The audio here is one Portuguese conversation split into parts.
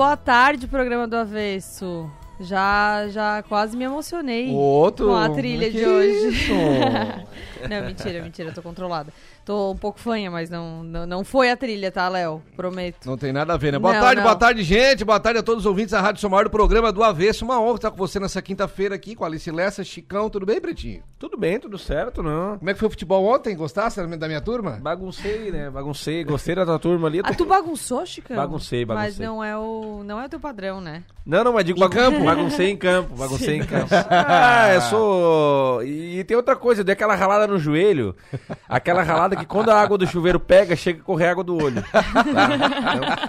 Boa tarde, programa do Avesso. Já, já quase me emocionei Outro? com a trilha de hoje. não, mentira, mentira, eu tô controlada. Tô um pouco fanha, mas não, não, não foi a trilha, tá, Léo? Prometo. Não tem nada a ver, né? Boa Não, tarde, não. boa tarde, gente. Boa tarde a todos os ouvintes da Rádio Somar do programa do Avesso. Uma honra estar com você nessa quinta-feira aqui com a Alice Lessa, Chicão. Tudo bem, Pretinho? Tudo bem, tudo certo, não. Como é que foi o futebol ontem? Gostasse da minha- turma? Baguncei, né? Baguncei, gostei da tua turma ali. Ah, tu bagunçou, Chicão? Baguncei, Mas baguncei. não é o, não é o teu padrão, né? Não, não, mas digo bagun- campo? Baguncei em campo, baguncei em campo. Ah, eu sou. E, e tem outra coisa, eu dei aquela ralada no joelho. Aquela ralada que quando a água do chuveiro pega, chega a correr água do olho. Tá?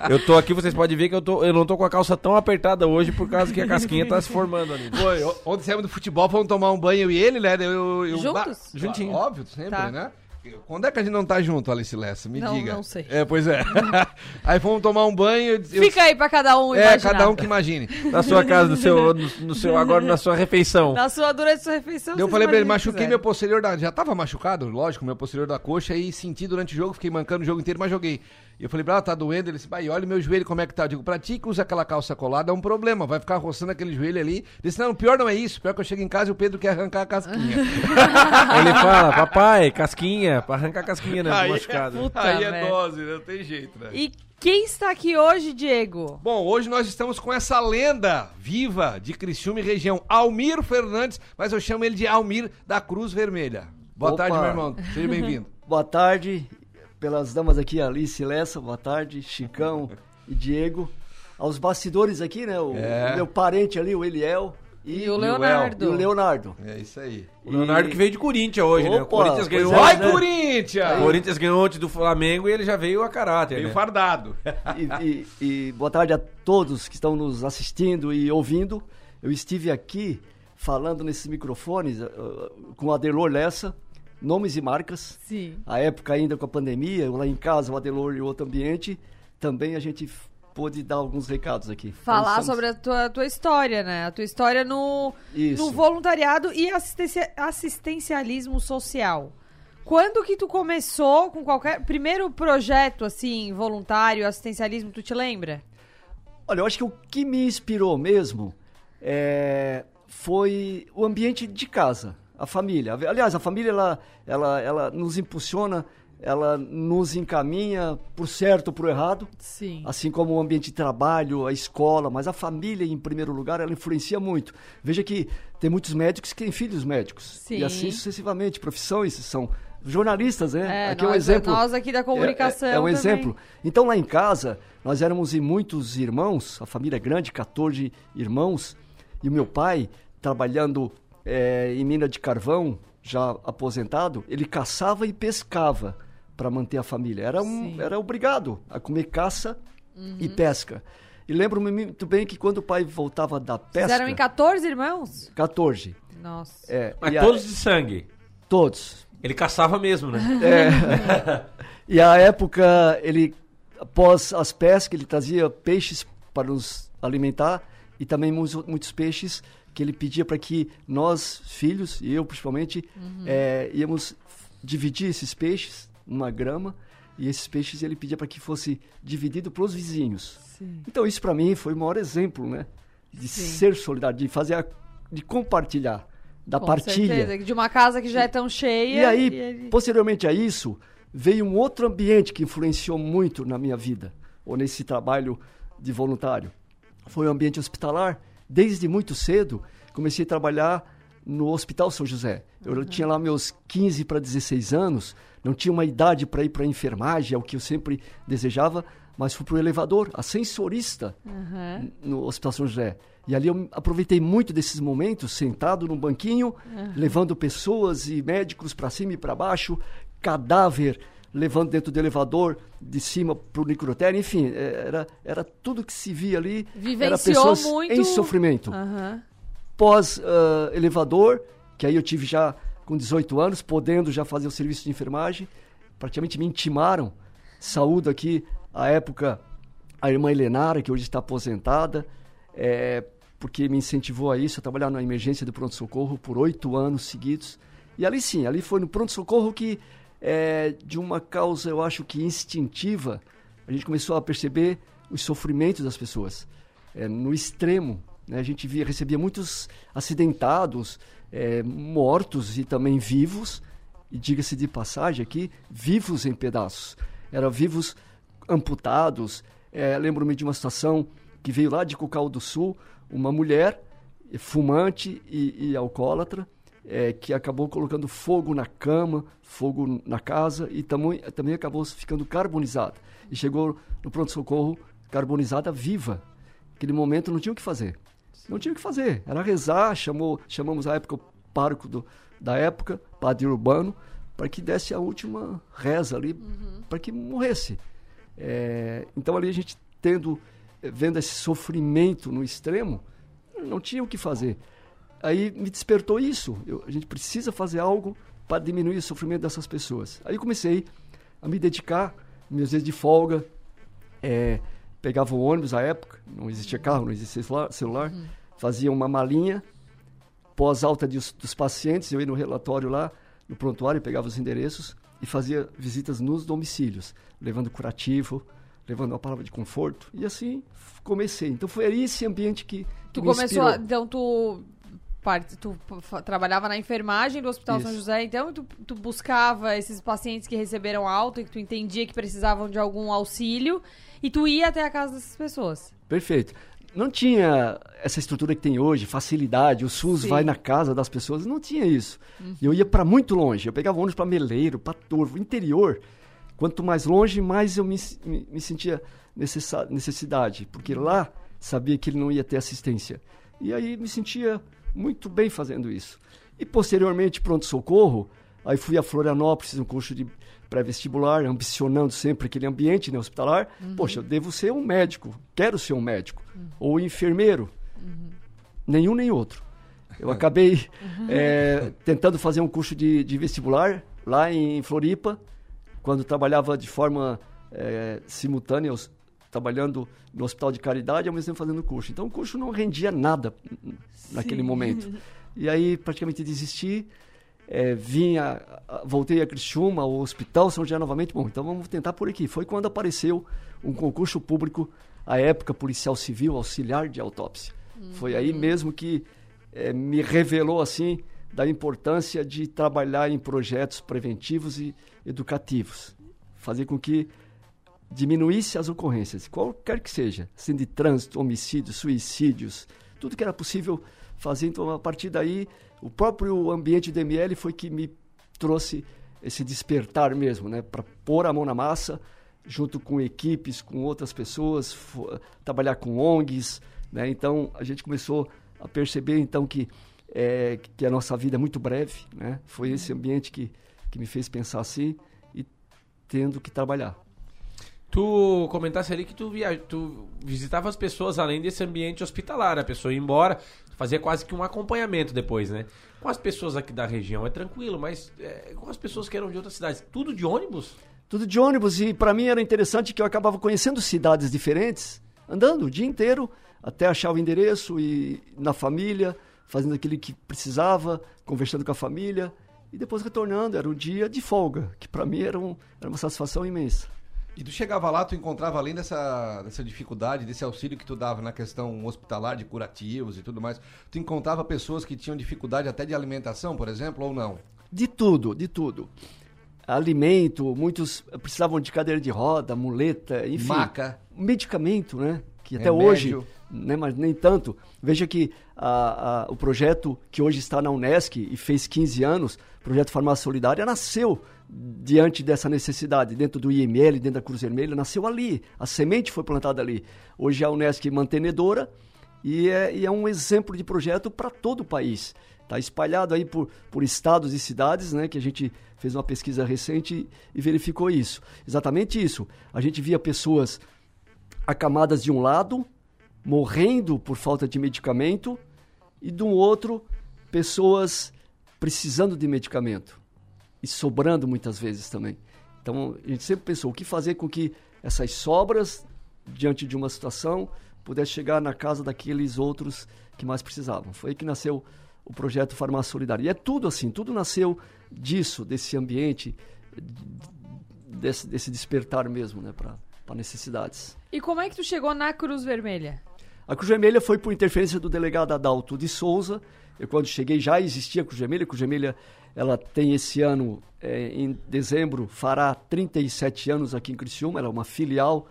Então, eu tô aqui, vocês podem ver que eu, tô, eu não tô com a calça tão apertada hoje por causa que a casquinha tá se formando ali. Foi. Ontem saímos do futebol, fomos tomar um banho eu e ele, né? Eu, eu, Juntos? Ba- Juntinho. Óbvio, sempre, Tá. né? Quando é que a gente não tá junto, Alice Lessa? Me Não, diga. não sei. É, pois é. Aí fomos tomar um banho. eu- Fica aí pra cada um É, imaginar. cada um que imagine. Na sua casa, no seu, no, no seu, agora na sua refeição. Na sua, durante a sua refeição, Eu falei pra ele, machuquei meu posterior da. Já tava machucado, lógico, meu posterior da coxa, e senti durante o jogo, fiquei mancando o jogo inteiro, mas joguei. E eu falei pra ela, tá doendo? Ele disse, vai, olha o meu joelho como é que tá. Eu digo, pra ti que usa aquela calça colada é um problema, vai ficar roçando aquele joelho ali. Ele disse, não, pior não é isso, pior que eu chego em casa e o Pedro quer arrancar a casquinha. Ele fala, papai, casquinha, pra arrancar a casquinha, né? Aí é machucado. Puta Aí é dose, não tem jeito, né? E quem está aqui hoje, Diego? Bom, hoje nós estamos com essa lenda viva de Criciúma e região, Almir Fernandes, mas eu chamo ele de Almir da Cruz Vermelha. Boa Opa. tarde, meu irmão. Seja bem-vindo. Boa tarde, pelas damas aqui, Alice Lessa, boa tarde, Chicão e Diego. Aos bastidores aqui, né? O, É. o meu parente ali, o Eliel. E o El. Leonardo. E o Leonardo. É isso aí. O Leonardo que veio de Corinthians hoje, né? O Opa, Corinthians ganhou. é, Vai, né? Corinthians! O Corinthians ganhou ontem do Flamengo e ele já veio a caráter. Veio né? fardado. E, e- e boa tarde a todos que estão nos assistindo e ouvindo. Eu estive aqui falando nesses microfones uh, com o Adelor Lessa, nomes e marcas. Sim. A época ainda com a pandemia, eu lá em casa, o Adelor e outro ambiente, também a gente pôde dar alguns recados aqui. Falar Então, sobre a tua, tua história, né? A tua história no, Isso. no voluntariado e assistencia- assistencialismo social. Quando que tu começou com qualquer... Primeiro projeto, assim, voluntário, assistencialismo, tu te lembra? Olha, eu acho que o que me inspirou mesmo é, foi o ambiente de casa, a família. Aliás, a família ela, ela, ela nos impulsiona, ela nos encaminha por certo ou por errado, Sim. assim como o ambiente de trabalho, a escola, mas a família em primeiro lugar ela influencia muito. Veja que tem muitos médicos que têm filhos médicos Sim. e assim sucessivamente, profissões são jornalistas, né? É, Aqui é um nós- exemplo. nós aqui da comunicação É, é um também. exemplo. Então lá em casa, nós éramos em muitos irmãos, a família é grande, 14 irmãos, e o meu pai, trabalhando eh, em mina de carvão, já aposentado, ele caçava e pescava para manter a família. Era, um, Sim. era obrigado a comer caça e Uhum. pesca. E lembro-me muito bem que quando o pai voltava da pesca... Fizeram em 14 irmãos? 14. Nossa. É, Mas e a- todos de sangue. todos. Ele caçava mesmo, né? É. e a época, ele, após as pescas, ele trazia peixes para nos alimentar e também muitos, muitos peixes que ele pedia para que nós, filhos, e eu principalmente, eh, íamos dividir esses peixes, uma grama, e esses peixes ele pedia para que fosse dividido para os vizinhos. Sim. Então isso para mim foi o maior exemplo, né? De Sim. ser solidário, de fazer, a, de compartilhar, da Com partilha. certeza. De uma casa que já é tão cheia. E aí, ele- posteriormente a isso, veio um outro ambiente que influenciou muito na minha vida, ou nesse trabalho de voluntário. Foi o ambiente hospitalar. Desde muito cedo, comecei a trabalhar no Hospital São José. Eu tinha lá meus 15 para 16 anos, não tinha uma idade para ir para a enfermagem, é o que eu sempre desejava, mas fui para o elevador, ascensorista Aham. no Hospital São José. E ali eu aproveitei muito desses momentos, sentado num banquinho, levando pessoas e médicos para cima e para baixo, cadáver levando dentro do elevador, de cima para o necrotério, enfim, é, era, era tudo que se via ali. era Vivenciou pessoas muito- em sofrimento. Aham. Pós-elevador, que aí eu tive já com 18 anos, podendo já fazer o serviço de enfermagem, praticamente me intimaram. Saúdo aqui, à época, a irmã Helenara, que hoje está aposentada, é, porque me incentivou a isso, a trabalhar na emergência do pronto-socorro por oito anos seguidos. E ali sim, ali foi no pronto-socorro que, é, de uma causa, eu acho que instintiva, a gente começou a perceber os sofrimentos das pessoas, é, no extremo. Né? A gente via, recebia muitos acidentados, é, mortos e também vivos, e diga-se de passagem aqui, vivos em pedaços. Eram vivos amputados. É, Lembro-me de uma situação que veio lá de Cocal do Sul, uma mulher fumante e, e alcoólatra, é, que acabou colocando fogo na cama, fogo na casa e também, também acabou ficando carbonizada. E chegou no pronto-socorro carbonizada viva. Naquele momento não tinha o que fazer. Não tinha o que fazer. Era rezar, chamou, chamamos a época o pároco do, da época, padre urbano, para que desse a última reza ali, uhum. para que morresse. É, então ali a gente tendo, vendo esse sofrimento no extremo, não tinha o que fazer. Aí me despertou isso. Eu, a gente precisa fazer algo para diminuir o sofrimento dessas pessoas. Aí comecei a me dedicar, meus dias de folga, é, pegava o ônibus à época, não existia carro, não existia celular, uhum. fazia uma malinha, pós-alta dos, dos pacientes, eu ia no relatório lá, no prontuário, pegava os endereços e fazia visitas nos domicílios, levando curativo, levando uma palavra de conforto. E assim comecei. Então foi esse ambiente que, que tu começou, a, então tu tu trabalhava na enfermagem do Hospital Isso. São José, então tu, tu, buscava esses pacientes que receberam alta e que tu entendia que precisavam de algum auxílio e tu ia até a casa dessas pessoas. Perfeito. Não tinha essa estrutura que tem hoje, facilidade, o SUS Sim. vai na casa das pessoas, não tinha isso. Uhum. Eu ia para muito longe, eu pegava ônibus para Meleiro, para Torvo, interior. Quanto mais longe, mais eu me, me, me sentia necessidade, porque lá sabia que ele não ia ter assistência. E aí me sentia muito bem fazendo isso. E posteriormente, pronto-socorro, aí fui a Florianópolis, um curso de pré-vestibular, ambicionando sempre aquele ambiente né, hospitalar. Uhum. Poxa, eu devo ser um médico, quero ser um médico. Uhum. Ou enfermeiro. Uhum. Nenhum nem outro. Eu acabei é, tentando fazer um curso de, de, vestibular lá em Floripa, quando trabalhava de forma é, simultânea, trabalhando no hospital de caridade e ao mesmo tempo fazendo curso. Então o curso não rendia nada naquele Sim. momento. E aí praticamente desisti, é, vinha, voltei a Criciúma, ao Hospital São José novamente. Bom, então vamos tentar por aqui. Foi quando apareceu um concurso público, à época policial civil, auxiliar de autópsia. Uhum. Foi aí mesmo que é, me revelou assim da importância de trabalhar em projetos preventivos e educativos, fazer com que diminuísse as ocorrências, qualquer que seja, sendo de trânsito, homicídios, suicídios, tudo que era possível fazer. Então, a partir daí, o próprio ambiente do ML foi que me trouxe esse despertar mesmo, né, para pôr a mão na massa, junto com equipes, com outras pessoas, trabalhar com ONGs, né? Então, a gente começou a perceber então que é, que a nossa vida é muito breve, né? Foi esse ambiente que que me fez pensar assim e tendo que trabalhar. Tu comentasse ali que tu, via, tu visitava as pessoas além desse ambiente hospitalar, a pessoa ia embora, fazia quase que um acompanhamento depois, né? Com as pessoas aqui da região é tranquilo, mas é, com as pessoas que eram de outras cidades, tudo de ônibus? Tudo de ônibus e para mim era interessante que eu acabava conhecendo cidades diferentes, andando o dia inteiro até achar o endereço e na família, fazendo aquilo que precisava, conversando com a família e depois retornando. Era um dia de folga, que para mim era, um, era uma satisfação imensa. E tu chegava lá, tu encontrava além dessa, dessa dificuldade, desse auxílio que tu dava na questão hospitalar, de curativos e tudo mais, tu encontrava pessoas que tinham dificuldade até de alimentação, por exemplo, ou não? De tudo, de tudo. Alimento, muitos precisavam de cadeira de roda, muleta, enfim. Maca. Medicamento, né? Que até Remédio. hoje, né, mas nem tanto. Veja que a, a, o projeto que hoje está na Unesc e fez 15 anos, o projeto Farmácia Solidária, nasceu diante dessa necessidade, dentro do IML, dentro da Cruz Vermelha, nasceu ali. A semente foi plantada ali. Hoje é a Unesc mantenedora e é, e é um exemplo de projeto para todo o país. Está espalhado aí por, por estados e cidades, né, que a gente fez uma pesquisa recente e verificou isso. Exatamente isso. A gente via pessoas acamadas de um lado, morrendo por falta de medicamento, e do outro, pessoas precisando de medicamento e sobrando muitas vezes também. Então a gente sempre pensou o que fazer com que essas sobras diante de uma situação pudesse chegar na casa daqueles outros que mais precisavam. Foi aí que nasceu o projeto Farmácia Solidária. E é tudo assim, tudo nasceu disso, desse ambiente, desse, desse despertar mesmo, né, para necessidades. E como é que tu chegou na Cruz Vermelha? A Cruz Vermelha foi por interferência do delegado Adalto de Souza. Eu, quando cheguei, já existia a Cruz Vermelha. A Cruz Vermelha ela tem esse ano, é, em dezembro, fará 37 anos aqui em Criciúma. Ela é uma filial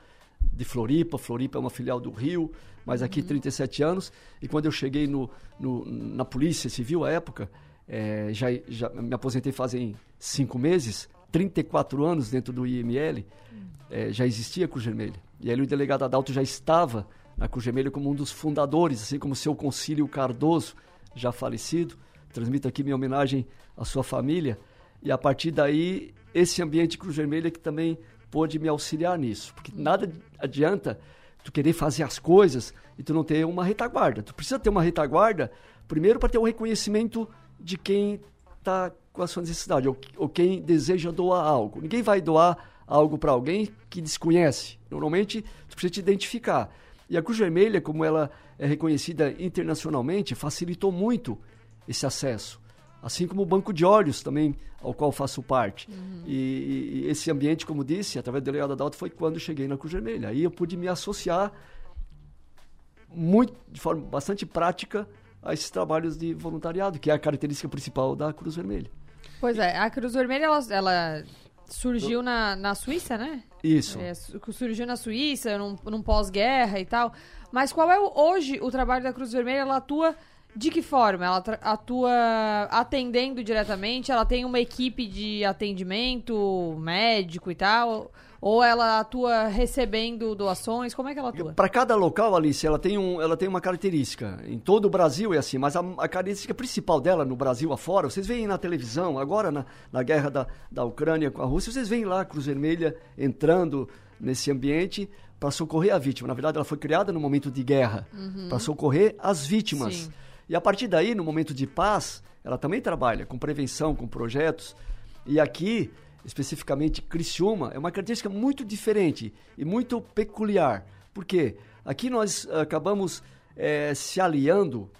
de Floripa. Floripa é uma filial do Rio, mas aqui uhum. 37 anos. E quando eu cheguei no, no na Polícia Civil, à época, é, já, já me aposentei fazem cinco meses, 34 anos dentro do IML, é, já existia a Cruz Vermelha. E ali o delegado Adalto já estava na Cruz Vermelha como um dos fundadores, assim como o seu Concílio Cardoso, já falecido. Transmito aqui minha homenagem à sua família. E a partir daí, esse ambiente Cruz Vermelha que também pôde me auxiliar nisso. Porque nada adianta tu querer fazer as coisas e tu não ter uma retaguarda. Tu precisa ter uma retaguarda, primeiro para ter um reconhecimento de quem está com a sua necessidade ou, ou quem deseja doar algo. Ninguém vai doar algo para alguém que desconhece. Normalmente, tu precisa te identificar. E a Cruz Vermelha, como ela é reconhecida internacionalmente, facilitou muito esse acesso. Assim como o Banco de Olhos também, ao qual faço parte. Uhum. E, e, esse ambiente, como disse, através do delegado Adalto, foi quando cheguei na Cruz Vermelha. Aí eu pude me associar muito, de forma bastante prática a esses trabalhos de voluntariado, que é a característica principal da Cruz Vermelha. Pois é, a Cruz Vermelha, ela, ela surgiu na, na Suíça, né? Isso. É, surgiu na Suíça, num, num pós-guerra e tal. Mas qual é o, hoje o trabalho da Cruz Vermelha? Ela atua de que forma? Ela atua atendendo diretamente? Ela tem uma equipe de atendimento médico e tal? Ou ela atua recebendo doações? Como é que ela atua? Para cada local, Alice, ela tem, um, ela tem uma característica. Em todo o Brasil é assim, mas a, a característica principal dela no Brasil afora, vocês veem na televisão, agora na, na guerra da, da Ucrânia com a Rússia, vocês veem lá a Cruz Vermelha entrando nesse ambiente para socorrer a vítima. Na verdade, ela foi criada no momento de guerra uhum. para socorrer as vítimas. Sim. E a partir daí, no momento de paz, ela também trabalha com prevenção, com projetos. E aqui especificamente Criciúma, é uma característica muito diferente e muito peculiar. Porque aqui nós acabamos é, se aliando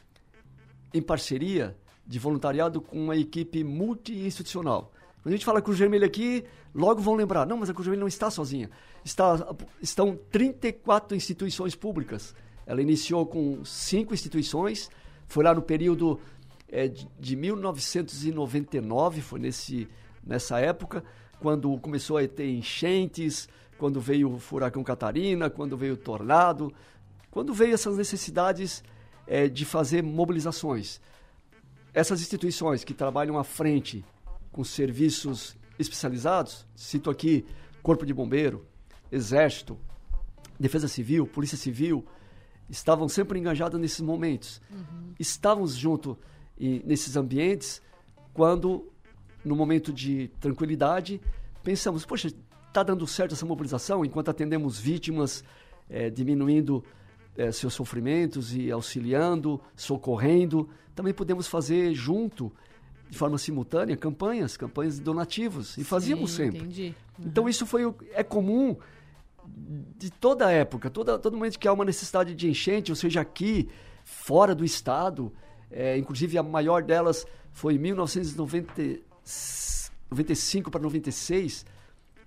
em parceria de voluntariado com uma equipe multi-institucional. Quando a gente fala Cruz Vermelha aqui, logo vão lembrar, não, mas a Cruz Vermelha não está sozinha. Está, estão 34 instituições públicas. Ela iniciou com cinco instituições, foi lá no período é, de, de 1999, foi nesse nessa época, quando começou a ter enchentes, quando veio o furacão Catarina, quando veio o tornado, quando veio essas necessidades é, de fazer mobilizações. Essas instituições que trabalham à frente com serviços especializados, cito aqui Corpo de Bombeiro, Exército, Defesa Civil, Polícia Civil, estavam sempre engajadas nesses momentos. Uhum. Estávamos junto e, nesses ambientes quando no momento de tranquilidade, pensamos, poxa, está dando certo essa mobilização enquanto atendemos vítimas, é, diminuindo é, seus sofrimentos e auxiliando, socorrendo. Também podemos fazer junto, de forma simultânea, campanhas, campanhas de donativos. E fazíamos sempre. Entendi. Uhum. Então isso foi é comum de toda a época, toda, todo momento que há uma necessidade de enchente, ou seja, aqui, fora do estado, é, inclusive a maior delas foi em 1990 95 para 96,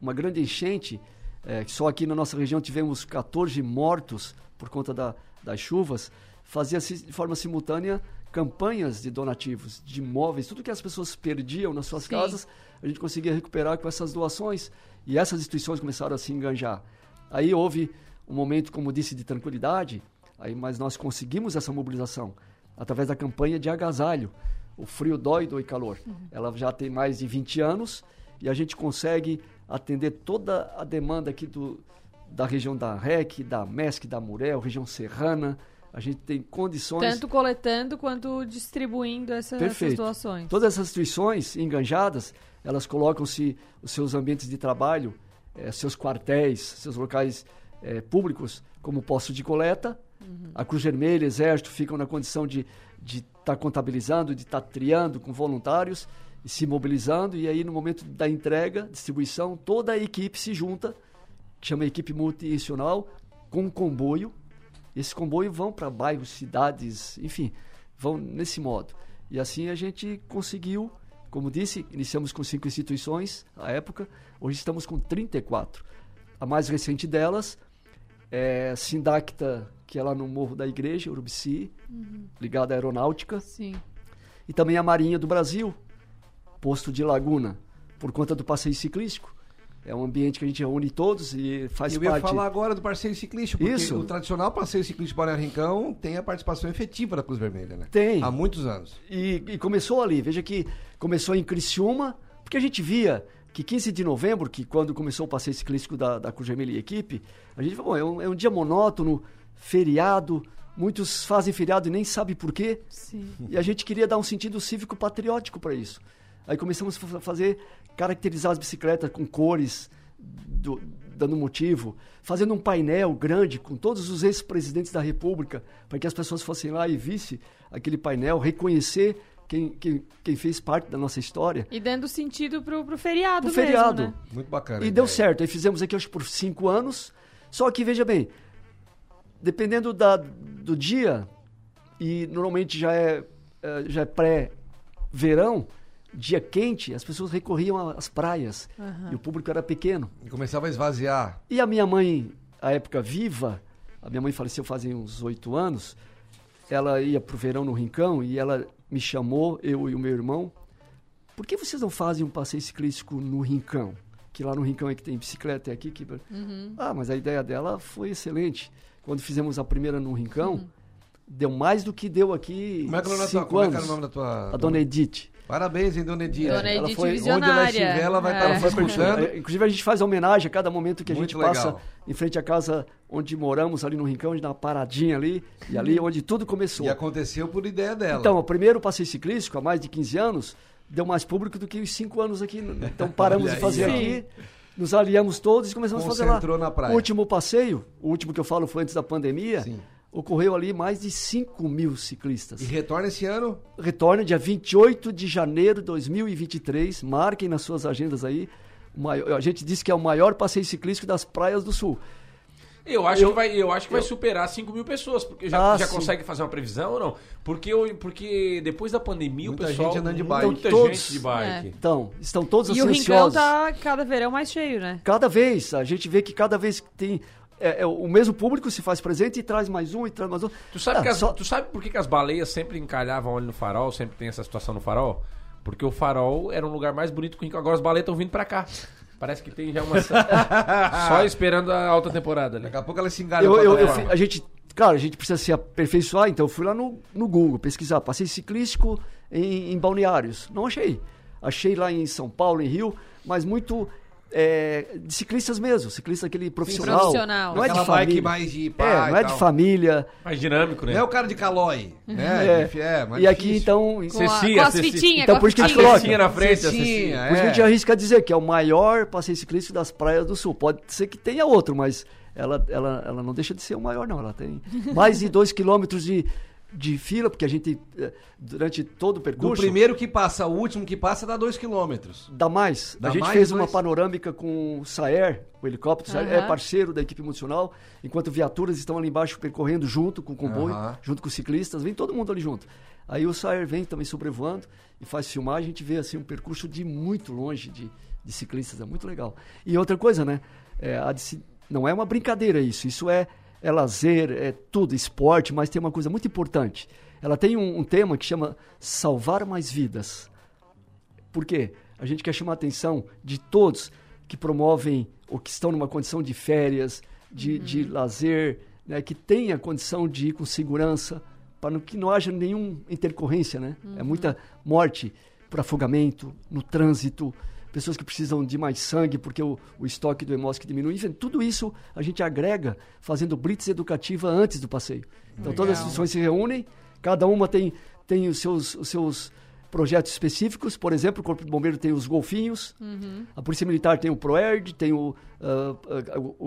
uma grande enchente. É, só aqui na nossa região tivemos 14 mortos por conta da, das chuvas. Fazia-se de forma simultânea campanhas de donativos, de imóveis, tudo que as pessoas perdiam nas suas Sim. casas, a gente conseguia recuperar com essas doações. E essas instituições começaram a se enganjar. Aí houve um momento, como disse, de tranquilidade, aí, mas nós conseguimos essa mobilização através da campanha de agasalho o frio dói, dói calor. Uhum. Ela já tem mais de 20 anos e a gente consegue atender toda a demanda aqui do, da região da REC, da MESC, da Murel, região serrana. A gente tem condições. Tanto coletando quanto distribuindo essa, essas doações. Todas essas instituições enganjadas, elas colocam-se os seus ambientes de trabalho, eh, seus quartéis, seus locais eh, públicos como posto de coleta. Uhum. A Cruz Vermelha, Exército ficam na condição de de estar tá contabilizando, de estar tá triando com voluntários e se mobilizando. E aí, no momento da entrega, distribuição, toda a equipe se junta, que chama equipe multinacional, com um comboio. Esse comboio vão para bairros, cidades, enfim, vão nesse modo. E assim a gente conseguiu, como disse, iniciamos com cinco instituições à época, hoje estamos com 34. a mais recente delas é Sindacta, que é lá no Morro da Igreja, Urubici, ligada à aeronáutica. Sim. E também a Marinha do Brasil, posto de Laguna, por conta do passeio ciclístico. É um ambiente que a gente reúne todos e faz Eu ia parte. falar agora do passeio ciclístico, porque Isso. o tradicional passeio ciclístico Balneário Rincão tem a participação efetiva da Cruz Vermelha, né? Tem. Há muitos anos. E, e começou ali. Veja que começou em Criciúma, porque a gente via que 15 de novembro, que quando começou o passeio ciclístico da, da Cruz Vermelha e equipe, a gente falou, bom, é um, é um dia monótono, feriado, muitos fazem feriado e nem sabem por quê. Sim. E a gente queria dar um sentido cívico-patriótico para isso. Aí começamos a fa- fazer, caracterizar as bicicletas com cores, do- dando motivo, fazendo um painel grande com todos os ex-presidentes da República, para que as pessoas fossem lá e vissem aquele painel, reconhecer quem, quem, quem fez parte da nossa história. E dando sentido pro, pro feriado O mesmo, feriado. né? Muito bacana. E deu certo. Aí fizemos aqui, acho que por cinco anos. Só que, veja bem, dependendo da, do dia, e normalmente já é, é, já é pré-verão, dia quente, as pessoas recorriam às praias. E o público era pequeno. E começava a esvaziar. E a minha mãe, à época viva, a minha mãe faleceu fazem uns oito anos, ela ia pro verão no Rincão e ela me chamou, eu e o meu irmão, por que vocês não fazem um passeio ciclístico no Rincão? Que lá no Rincão é que tem bicicleta, é aqui que... Ah, mas a ideia dela foi excelente. Quando fizemos a primeira no Rincão, deu mais do que deu aqui Como é que, era o nome da tua, cinco como é que anos. era o nome da tua... A dona Edith. Parabéns, hein, Dona Edith. Dona Ela Edith foi- onde ela visionária. estiver, ela vai estar É. Foi escutando. É, Inclusive, a gente faz homenagem a cada momento que a Muito gente passa legal. em frente à casa onde moramos, ali no Rincão, gente dá uma paradinha ali, e ali onde tudo começou. E aconteceu por ideia dela. Então, o primeiro passeio ciclístico, há mais de 15 anos, deu mais público do que os 5 anos aqui. Então, paramos Olha de fazer aí, aqui, nos aliamos todos e começamos a fazer lá. Concentrou na praia. O último passeio, o último que eu falo foi antes da pandemia, Sim. Ocorreu ali mais de 5 mil ciclistas. E retorna esse ano. Retorna dia 28 de janeiro de 2023. Marquem nas suas agendas aí. O maior- a gente disse que é o maior passeio ciclístico das praias do sul. Eu acho Eu- que, vai, eu acho que vai eu- superar 5 mil pessoas, porque já, Ah, já sim. consegue fazer uma previsão ou não? Porque, eu- porque depois da pandemia Muita o pessoal. gente andando de bike. Muita Então, gente de bike. Então, estão todos E o Rincão ansiosos. tá cada verão mais cheio, né? Cada vez, a gente vê que cada vez que tem. É, é, o mesmo público se faz presente e traz mais um e traz mais um. Tu sabe, Ah, que as- só- tu sabe por que, que as baleias sempre encalhavam ali no farol, sempre tem essa situação no farol? Porque o farol era um lugar mais bonito que o. Agora as baleias estão vindo pra cá. Parece que tem já uma. Só esperando a alta temporada, né? Daqui a pouco ela se engalha eu, eu- eu a gente, claro, a gente precisa se aperfeiçoar, então eu fui lá no, no Google pesquisar, passeio ciclístico em, em balneários. Não achei. Achei lá em São Paulo, em Rio, mas muito é, de ciclistas mesmo, ciclista aquele profissional. Profissional. Não é de Aquela família. mais de pai é, não é de família. Mais dinâmico, né? Não é o cara de calói, né? É. É, mais e aqui, difícil. então. Com, a, Ceci, com as fitinhas, Então, com por a isso que a gente coloca. Cecinha na frente, Cestinha, Ceci. Por isso que a é. gente arrisca dizer que é o maior passeio ciclístico das praias do sul. Pode ser que tenha outro, mas ela, ela, ela não deixa de ser o maior, não. Ela tem mais de dois quilômetros de, de fila, porque a gente, eh, durante todo o Do percurso, primeiro que passa ao último que passa dá 2 quilômetros. dá mais. Dá a gente mais, fez uma panorâmica com o Saer, o helicóptero. Saer é parceiro da equipe multinacional, enquanto viaturas estão ali embaixo percorrendo junto com o comboio, junto com os ciclistas, vem todo mundo ali junto. Aí o Saer vem também sobrevoando e faz filmagem, a gente vê assim um percurso de muito longe de, de ciclistas, é muito legal. E outra coisa, né? é, a de se- não é uma brincadeira isso, isso é, é lazer, é tudo, esporte, mas tem uma coisa muito importante. Ela tem um, um tema que chama Salvar Mais Vidas. Por quê? A gente quer chamar a atenção de todos que promovem ou que estão numa condição de férias, de, de lazer, né, que tenha condição de ir com segurança, para que não haja nenhuma intercorrência, né? É muita morte por afogamento, no trânsito, pessoas que precisam de mais sangue porque o, o estoque do hemosc diminui. Enfim, tudo isso a gente agrega fazendo blitz educativa antes do passeio. Então todas as Legal. instituições se reúnem, cada uma tem, tem os, seus, os seus projetos específicos. Por exemplo, o Corpo de Bombeiro tem os golfinhos, a Polícia Militar tem o PROERD, tem o, ah,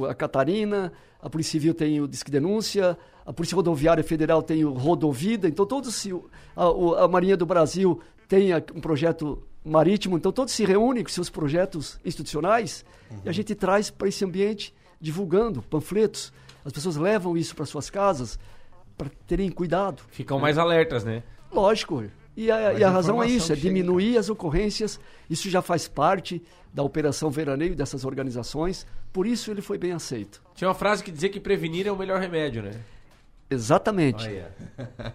a, a Catarina, a Polícia Civil tem o Disque Denúncia, a Polícia Rodoviária Federal tem o Rodovida, então todos a, o- a Marinha do Brasil tem um projeto marítimo, então todos se reúnem com seus projetos institucionais e a gente traz para esse ambiente divulgando panfletos. As pessoas levam isso para suas casas para terem cuidado. Ficam mais alertas, né? Lógico, E a, e a razão é isso, é que chega diminuir as ocorrências. Isso já faz parte da operação veraneio dessas organizações. Por isso ele foi bem aceito. Tinha uma frase que dizia que prevenir é o melhor remédio, né? Exatamente. Olha.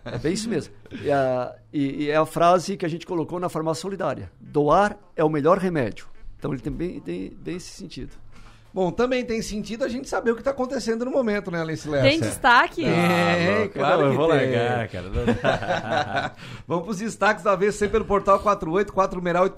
É bem isso mesmo. E, a- e- e é a frase que a gente colocou na farmácia solidária. Doar é o melhor remédio. Então ele tem bem, tem bem esse sentido. Bom, também tem sentido a gente saber o que está acontecendo no momento, né, Alice Lessa? Tem destaque? É, claro Não, eu vou tem. largar, cara. Vamos para os destaques da vez, sempre pelo portal 48, 4 numeral 8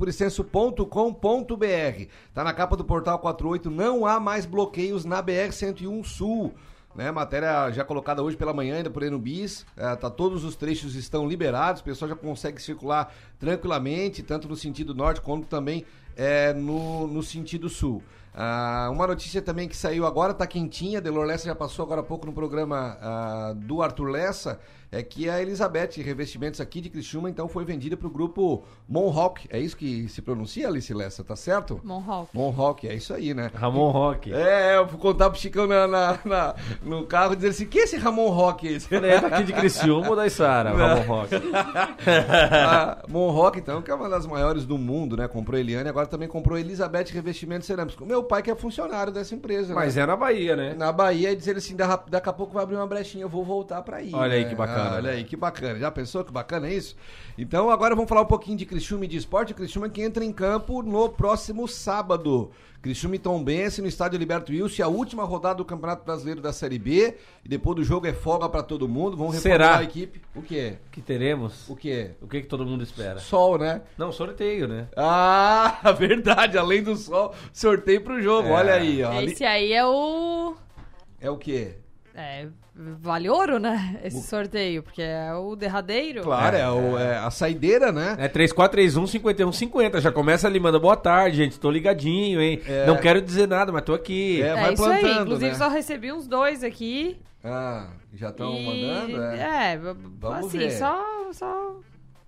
Tá na capa do portal 48, não há mais bloqueios na BR-101 Sul. Né, matéria já colocada hoje pela manhã, ainda por no BIS. É, tá, todos os trechos estão liberados, o pessoal já consegue circular tranquilamente, tanto no sentido norte quanto também é, no, no sentido sul. Ah, uma notícia também que saiu agora, tá quentinha, Delor Lessa já passou agora há pouco no programa ah, do Arthur Lessa, é que a Elizabeth Revestimentos aqui de Criciúma, então foi vendida para o grupo Monrock. É isso que se pronuncia, Alice Lessa, tá certo? Monhawk. Monrock, é isso aí, né? Ramon Rock. É, eu fui contar pro Chicão na, na- na- no carro, dizer assim, que esse Ramon Rock esse? Ele é daqui de Criciúma ou da Isara, o Ramon Rock? a Monrock, então, que é uma das maiores do mundo, né? Comprou Eliane, agora também comprou Elizabeth Revestimentos Cerâmicos. O meu pai que é funcionário dessa empresa, Mas né? é na Bahia, né? Na Bahia, e diz ele assim, "Da- daqui a pouco vai abrir uma brechinha, eu vou voltar pra aí. Olha aí né? que bacana, Ah, olha né? aí que bacana. Já pensou que bacana é isso? Então agora vamos falar um pouquinho de Criciúma e de esporte. Criciúma que entra em campo no próximo sábado. Criciúma e Tombense no estádio Liberto Wilson, a última rodada do Campeonato Brasileiro da Série B. E depois do jogo é folga pra todo mundo. Vamos reformular a equipe. O quê? Que teremos. O quê? O que, que todo mundo espera? Sol, né? Não, sorteio, né? Ah, verdade. Além do sol, sorteio pro jogo. É. Olha aí, ó. Esse aí é o. É o quê? É, vale ouro, né? Esse sorteio, porque é o derradeiro. Claro, é, o- é a saideira, né? É 3431 5150. Já começa ali, manda boa tarde, gente. Tô ligadinho, hein? É. Não quero dizer nada, mas tô aqui. É, É, vai isso aí. plantando, Inclusive, né? só recebi uns dois aqui. Ah, já estão e... mandando? É. É, Vamos assim, ver. só. só...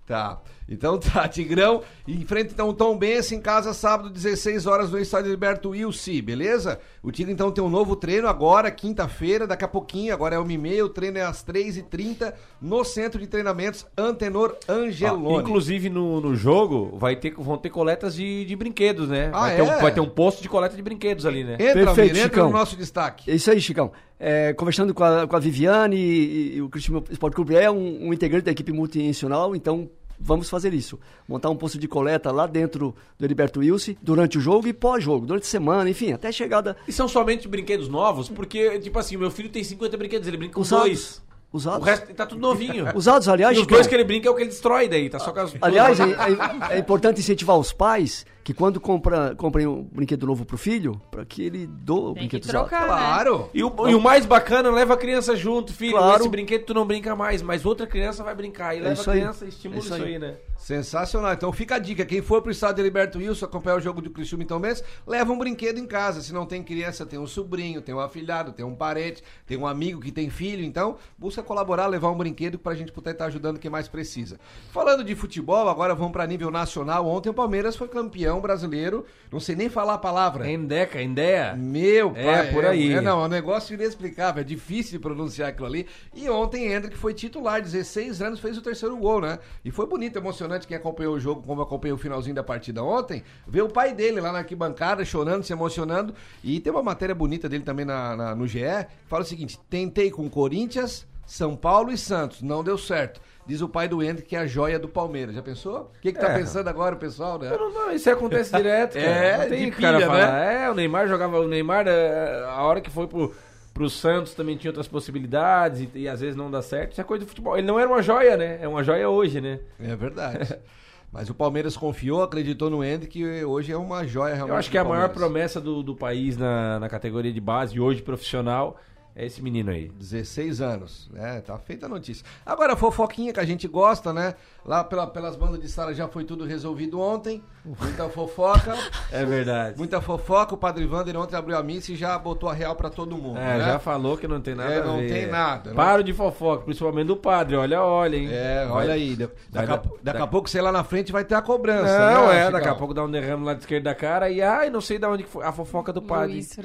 Tá. Então tá, Tigrão. Enfrenta então o Tom Benz em casa sábado, 16 horas no estádio Liberto Wilson, beleza? O Tigre então tem um novo treino agora, quinta-feira, daqui a pouquinho, agora é 1h30, o treino é às 3h30 no centro de treinamentos Antenor Angeloni. inclusive no, no jogo vai ter, vão ter coletas de, de brinquedos, né? Ah, vai, ter é? um, vai ter um posto de coleta de brinquedos ali, né? Entra, Perfeito, Almir, entra Chicão. no nosso destaque. É isso aí, Chicão. É, conversando com a, com a Viviane e, e o Cristiano Esporte Clube é um, um integrante da equipe multinacional, então vamos fazer isso. Montar um posto de coleta lá dentro do Heriberto Wilson durante o jogo e pós-jogo, durante a semana, enfim, até a chegada E são somente brinquedos novos? Porque, tipo assim, meu filho tem 50 brinquedos, ele brinca com usados. dois. O Usados. resto tá tudo novinho. Usados, aliás, E os dois que ele brinca é o que ele destrói daí, tá só com as Aliás, é, é- é importante incentivar os pais que quando compra, comprem um brinquedo novo pro filho, para que ele doe o Tem que brinquedo usado. né? Claro. E o, e o mais bacana, leva a criança junto, filho. Claro. Esse brinquedo tu não brinca mais, mas outra criança vai brincar. E leva isso a aí. criança e estimula É isso isso aí. aí, né? Sensacional. Então fica a dica. Quem for pro estádio Liberto Wilson acompanhar o jogo do Criciúma e Tom Benz, leva um brinquedo em casa. Se não tem criança, tem um sobrinho, tem um afilhado, tem um parente, tem um amigo que tem filho. Então, busca colaborar, levar um brinquedo pra gente poder estar ajudando quem mais precisa. Falando de futebol, agora vamos pra nível nacional. Ontem o Palmeiras foi campeão brasileiro. Não sei nem falar a palavra. Endeca, Endeia. Meu É, pai. por aí. É, não, é um negócio inexplicável. É difícil de pronunciar aquilo ali. E ontem Hendrick foi titular, 16 anos, fez o terceiro gol, né? E foi bonito, emocionante. Quem acompanhou o jogo, como acompanhou o finalzinho da partida ontem, ver o pai dele lá na arquibancada, chorando, se emocionando. E tem uma matéria bonita dele também na, na- no GE, que fala o seguinte: tentei com Corinthians, São Paulo e Santos, não deu certo. Diz o pai do Hendrick que é a joia do Palmeiras. Já pensou? O que, que tá É. pensando agora o pessoal, né? Não, não, isso acontece direto, cara. É, não tem de que cara pilha, falar. É, o Neymar jogava. O Neymar, é, a hora que foi pro, pro Santos também tinha outras possibilidades e, e às vezes não dá certo. Isso é coisa do futebol. Ele não era uma joia, né? É uma joia hoje, né? É verdade. Mas o Palmeiras confiou, acreditou no Hendrick e hoje é uma joia realmente. Eu acho que do a maior promessa do, do país na, na categoria de base, hoje profissional, é esse menino aí. 16 anos, né? Tá feita a notícia. Agora, a fofoquinha que a gente gosta, né? Lá pela- pelas bandas de sala já foi tudo resolvido ontem. Muita fofoca. É verdade. muita fofoca. O Padre Vander ontem abriu a missa e já botou a real pra todo mundo. É, né? já falou que não tem nada É, a não ver. tem nada, né? Paro de fofoca, principalmente do padre. Olha, olha, hein? É, Vai- olha aí. da- Daqui, a, daqui a daqui- pouco, sei lá na frente, vai ter a cobrança. Não, né, é, daqui a pouco dá um derrame lá de esquerda da cara e ai, não sei de onde que foi a fofoca do padre. Luiz É,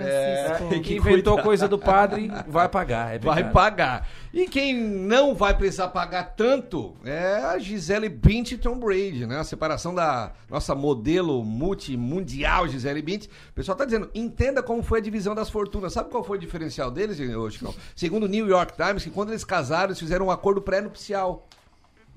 Francisco. que Que inventou coisa do padre vai pagar, é Vai pagar. E quem não vai precisar pagar tanto é a Gisele Bündchen e Tom Brady, né? A separação da nossa modelo multimundial Gisele Bündchen. O pessoal tá dizendo, entenda como foi a divisão das fortunas. Sabe qual foi o diferencial deles, ô, Chicão? Segundo o New York Times, que quando eles casaram, eles fizeram um acordo pré-nupcial.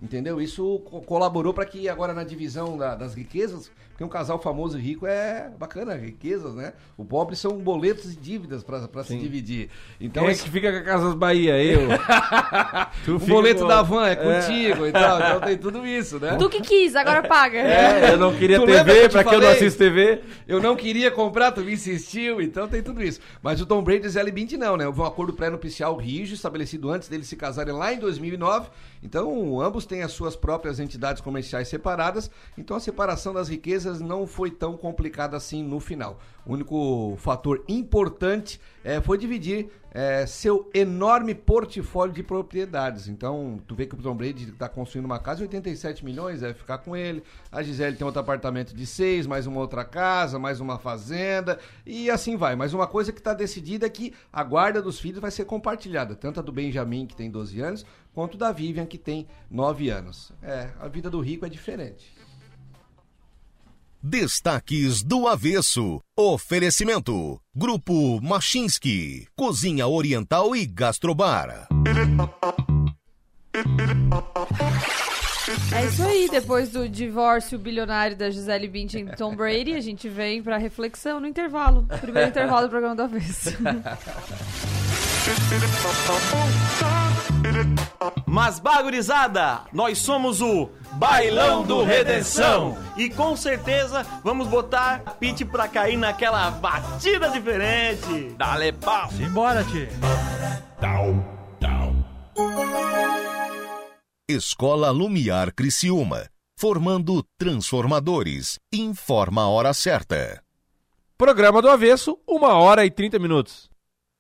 Entendeu? Isso co- colaborou para que agora na divisão da- das riquezas, porque um casal famoso e rico é bacana, riquezas, né? O pobre são boletos e dívidas para se dividir. Então Quem é esse- que fica com a Casas Bahia? Eu. Tu o boleto com- da van é contigo e tal. Então tem tudo isso, né? Tu que quis, agora paga. É, eu não queria Tu que TV, pra que eu não assisto TV. Eu não queria comprar, tu me insistiu, então tem tudo isso. Mas o Tom Brady e Gisele Bündchen não, né? Houve um acordo pré-nupcial rígido, estabelecido antes deles se casarem lá em 2009. Então, ambos têm as suas próprias entidades comerciais separadas. Então, a separação das riquezas não foi tão complicada assim no final. O único fator importante eh, foi dividir eh, seu enorme portfólio de propriedades. Então, tu vê que o Tom Brady está construindo uma casa de 87 milhões, deve ficar com ele. A Gisele tem outro apartamento de 6, mais uma outra casa, mais uma fazenda, e assim vai. Mas uma coisa que está decidida é que a guarda dos filhos vai ser compartilhada, tanto a do Benjamin, que tem 12 anos, quanto da Vivian, que tem 9 anos. É, a vida do rico é diferente. Destaques do Avesso. Oferecimento. Grupo Machinski. Cozinha Oriental e Gastrobar. É isso aí, depois do divórcio bilionário da Gisele Bündchen e Tom Brady, a gente vem pra reflexão no intervalo. Primeiro intervalo do programa do Avesso. Mas bagurizada, nós somos o Bailão do Redenção e com certeza vamos botar Pete pra cair naquela batida diferente. Dale pau. Simbora, tio. Escola Lumiar Criciúma. Formando transformadores. Informa a hora certa. Programa do Avesso, uma hora e 30 minutos.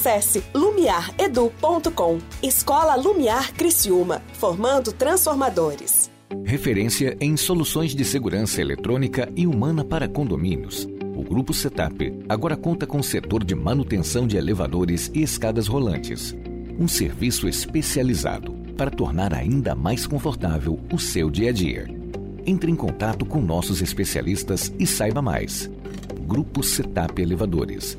Acesse lumiaredu.com. Escola Lumiar Criciúma, formando transformadores. Referência em soluções de segurança eletrônica e humana para condomínios. O Grupo Setup agora conta com o setor de manutenção de elevadores e escadas rolantes. Um serviço especializado para tornar ainda mais confortável o seu dia a dia. Entre em contato com nossos especialistas e saiba mais. Grupo Setup Elevadores.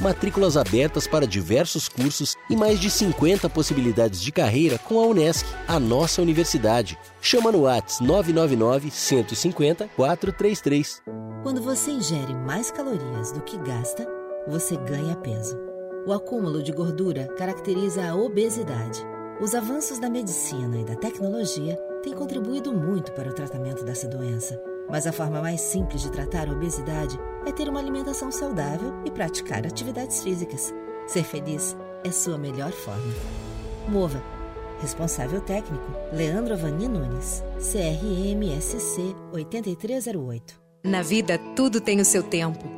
Matrículas abertas para diversos cursos e mais de 50 possibilidades de carreira com a Unesc, a nossa universidade. Chama no Whats 999 150 433. Quando você ingere mais calorias do que gasta, você ganha peso. O acúmulo de gordura caracteriza a obesidade. Os avanços da medicina e da tecnologia têm contribuído muito para o tratamento dessa doença. Mas a forma mais simples de tratar a obesidade é ter uma alimentação saudável e praticar atividades físicas. Ser feliz é sua melhor forma. Mova. Responsável técnico: Leandro Avani Nunes. CRMSC 8308. Na vida, tudo tem o seu tempo.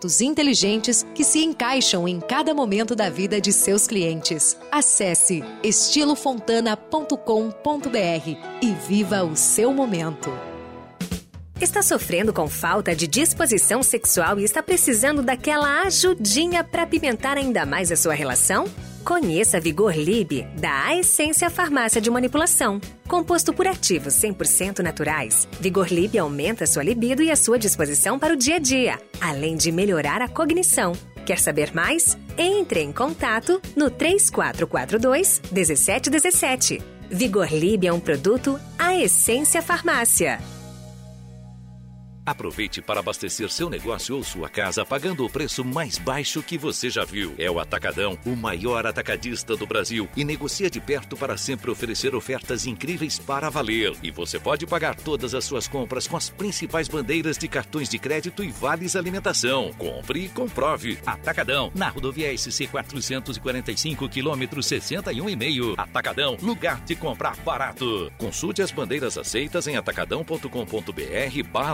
inteligentes que se encaixam em cada momento da vida de seus clientes. Acesse estilofontana.com.br e viva o seu momento. Está sofrendo com falta de disposição sexual e está precisando daquela ajudinha para pimentar ainda mais a sua relação? Conheça Vigor Lib, da A Essência Farmácia de Manipulação. Composto por ativos 100% naturais, Vigor Lib aumenta sua libido e a sua disposição para o dia a dia, além de melhorar a cognição. Quer saber mais? Entre em contato no 3442 1717. Vigor Lib é um produto A Essência Farmácia. Aproveite para abastecer seu negócio ou sua casa pagando o preço mais baixo que você já viu. É o Atacadão, o maior atacadista do Brasil e negocia de perto para sempre oferecer ofertas incríveis para valer. E você pode pagar todas as suas compras com as principais bandeiras de cartões de crédito e vales alimentação. Compre e comprove. Atacadão, na rodovia SC 445 quilômetro 61,5. Atacadão, lugar de comprar barato. Consulte as bandeiras aceitas em atacadão.com.br barra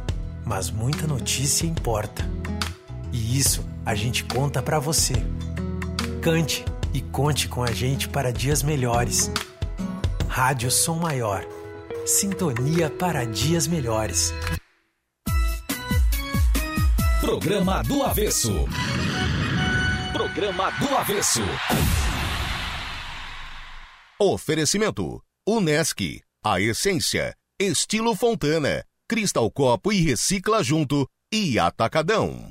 mas muita notícia importa. E isso a gente conta para você. Cante e conte com a gente para dias melhores. Rádio Som Maior. Sintonia para dias melhores. Programa do Avesso. Programa do Avesso. Oferecimento: Unesc, a essência, estilo Fontana. Cristal Copo e Recicla Junto e Atacadão.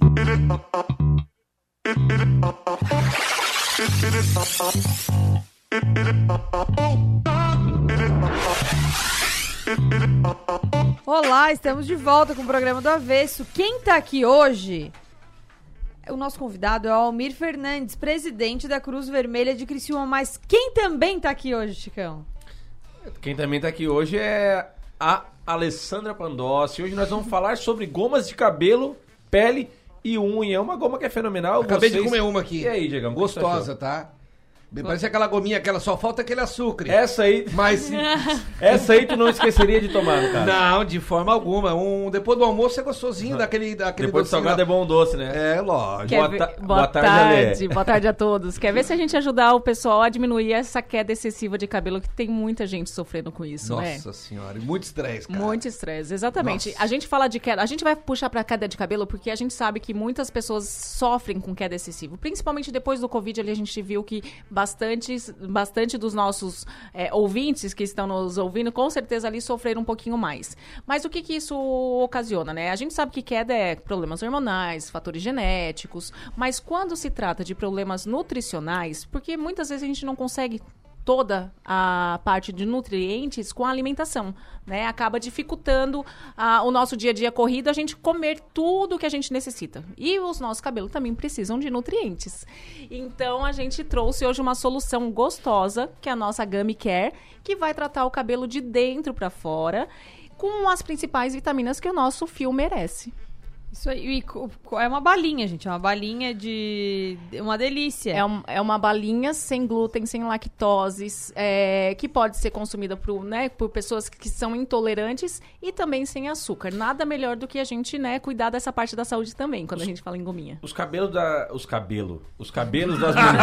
Olá, estamos de volta com o programa do Avesso. Quem tá aqui hoje? O nosso convidado é o Almir Fernandes, presidente da Cruz Vermelha de Criciúma. Mas quem também tá aqui hoje, Chicão? Quem também tá aqui hoje é a Alessandra Pandossi. Hoje nós vamos falar sobre gomas de cabelo, pele e unha. É uma goma que é fenomenal. Acabei Vocês... de comer uma aqui. E aí, Diego? Gostosa, tá? Parece aquela gominha, aquela só falta aquele açúcar. Essa aí. Mas. essa aí tu não esqueceria de tomar, cara. Não, de forma alguma. Um, depois do almoço é gostosinho daquele. daquele depois do salgado é bom doce, né? É, lógico. Boa, ta... boa, boa, tarde, boa tarde a todos. Quer ver se a gente ajudar o pessoal a diminuir essa queda excessiva de cabelo, que tem muita gente sofrendo com isso, Nossa né? Nossa senhora, e muito estresse, cara. Muito estresse, exatamente. Nossa. A gente fala de queda, a gente vai puxar pra queda de cabelo porque a gente sabe que muitas pessoas sofrem com queda excessiva. Principalmente depois do Covid ali, a gente viu que bastantes bastante dos nossos é, ouvintes que estão nos ouvindo, com certeza ali sofreram um pouquinho mais. Mas o que, que isso ocasiona, né? A gente sabe que queda é problemas hormonais, fatores genéticos, mas quando se trata de problemas nutricionais, porque muitas vezes a gente não consegue toda a parte de nutrientes com a alimentação, né? Acaba dificultando a, o nosso dia a dia corrido a gente comer tudo que a gente necessita. E os nossos cabelos também precisam de nutrientes. Então a gente trouxe hoje uma solução gostosa, que é a nossa Gummy Care, que vai tratar o cabelo de dentro para fora com as principais vitaminas que o nosso fio merece. Isso aí, é uma balinha, gente. É uma balinha de. Uma delícia. É, um, é uma balinha sem glúten, sem lactose, é, que pode ser consumida por, né, por pessoas que são intolerantes e também sem açúcar. Nada melhor do que a gente, né, cuidar dessa parte da saúde também, quando os, a gente fala em gominha. Os cabelos da. Os cabelos. Os cabelos das mulheres.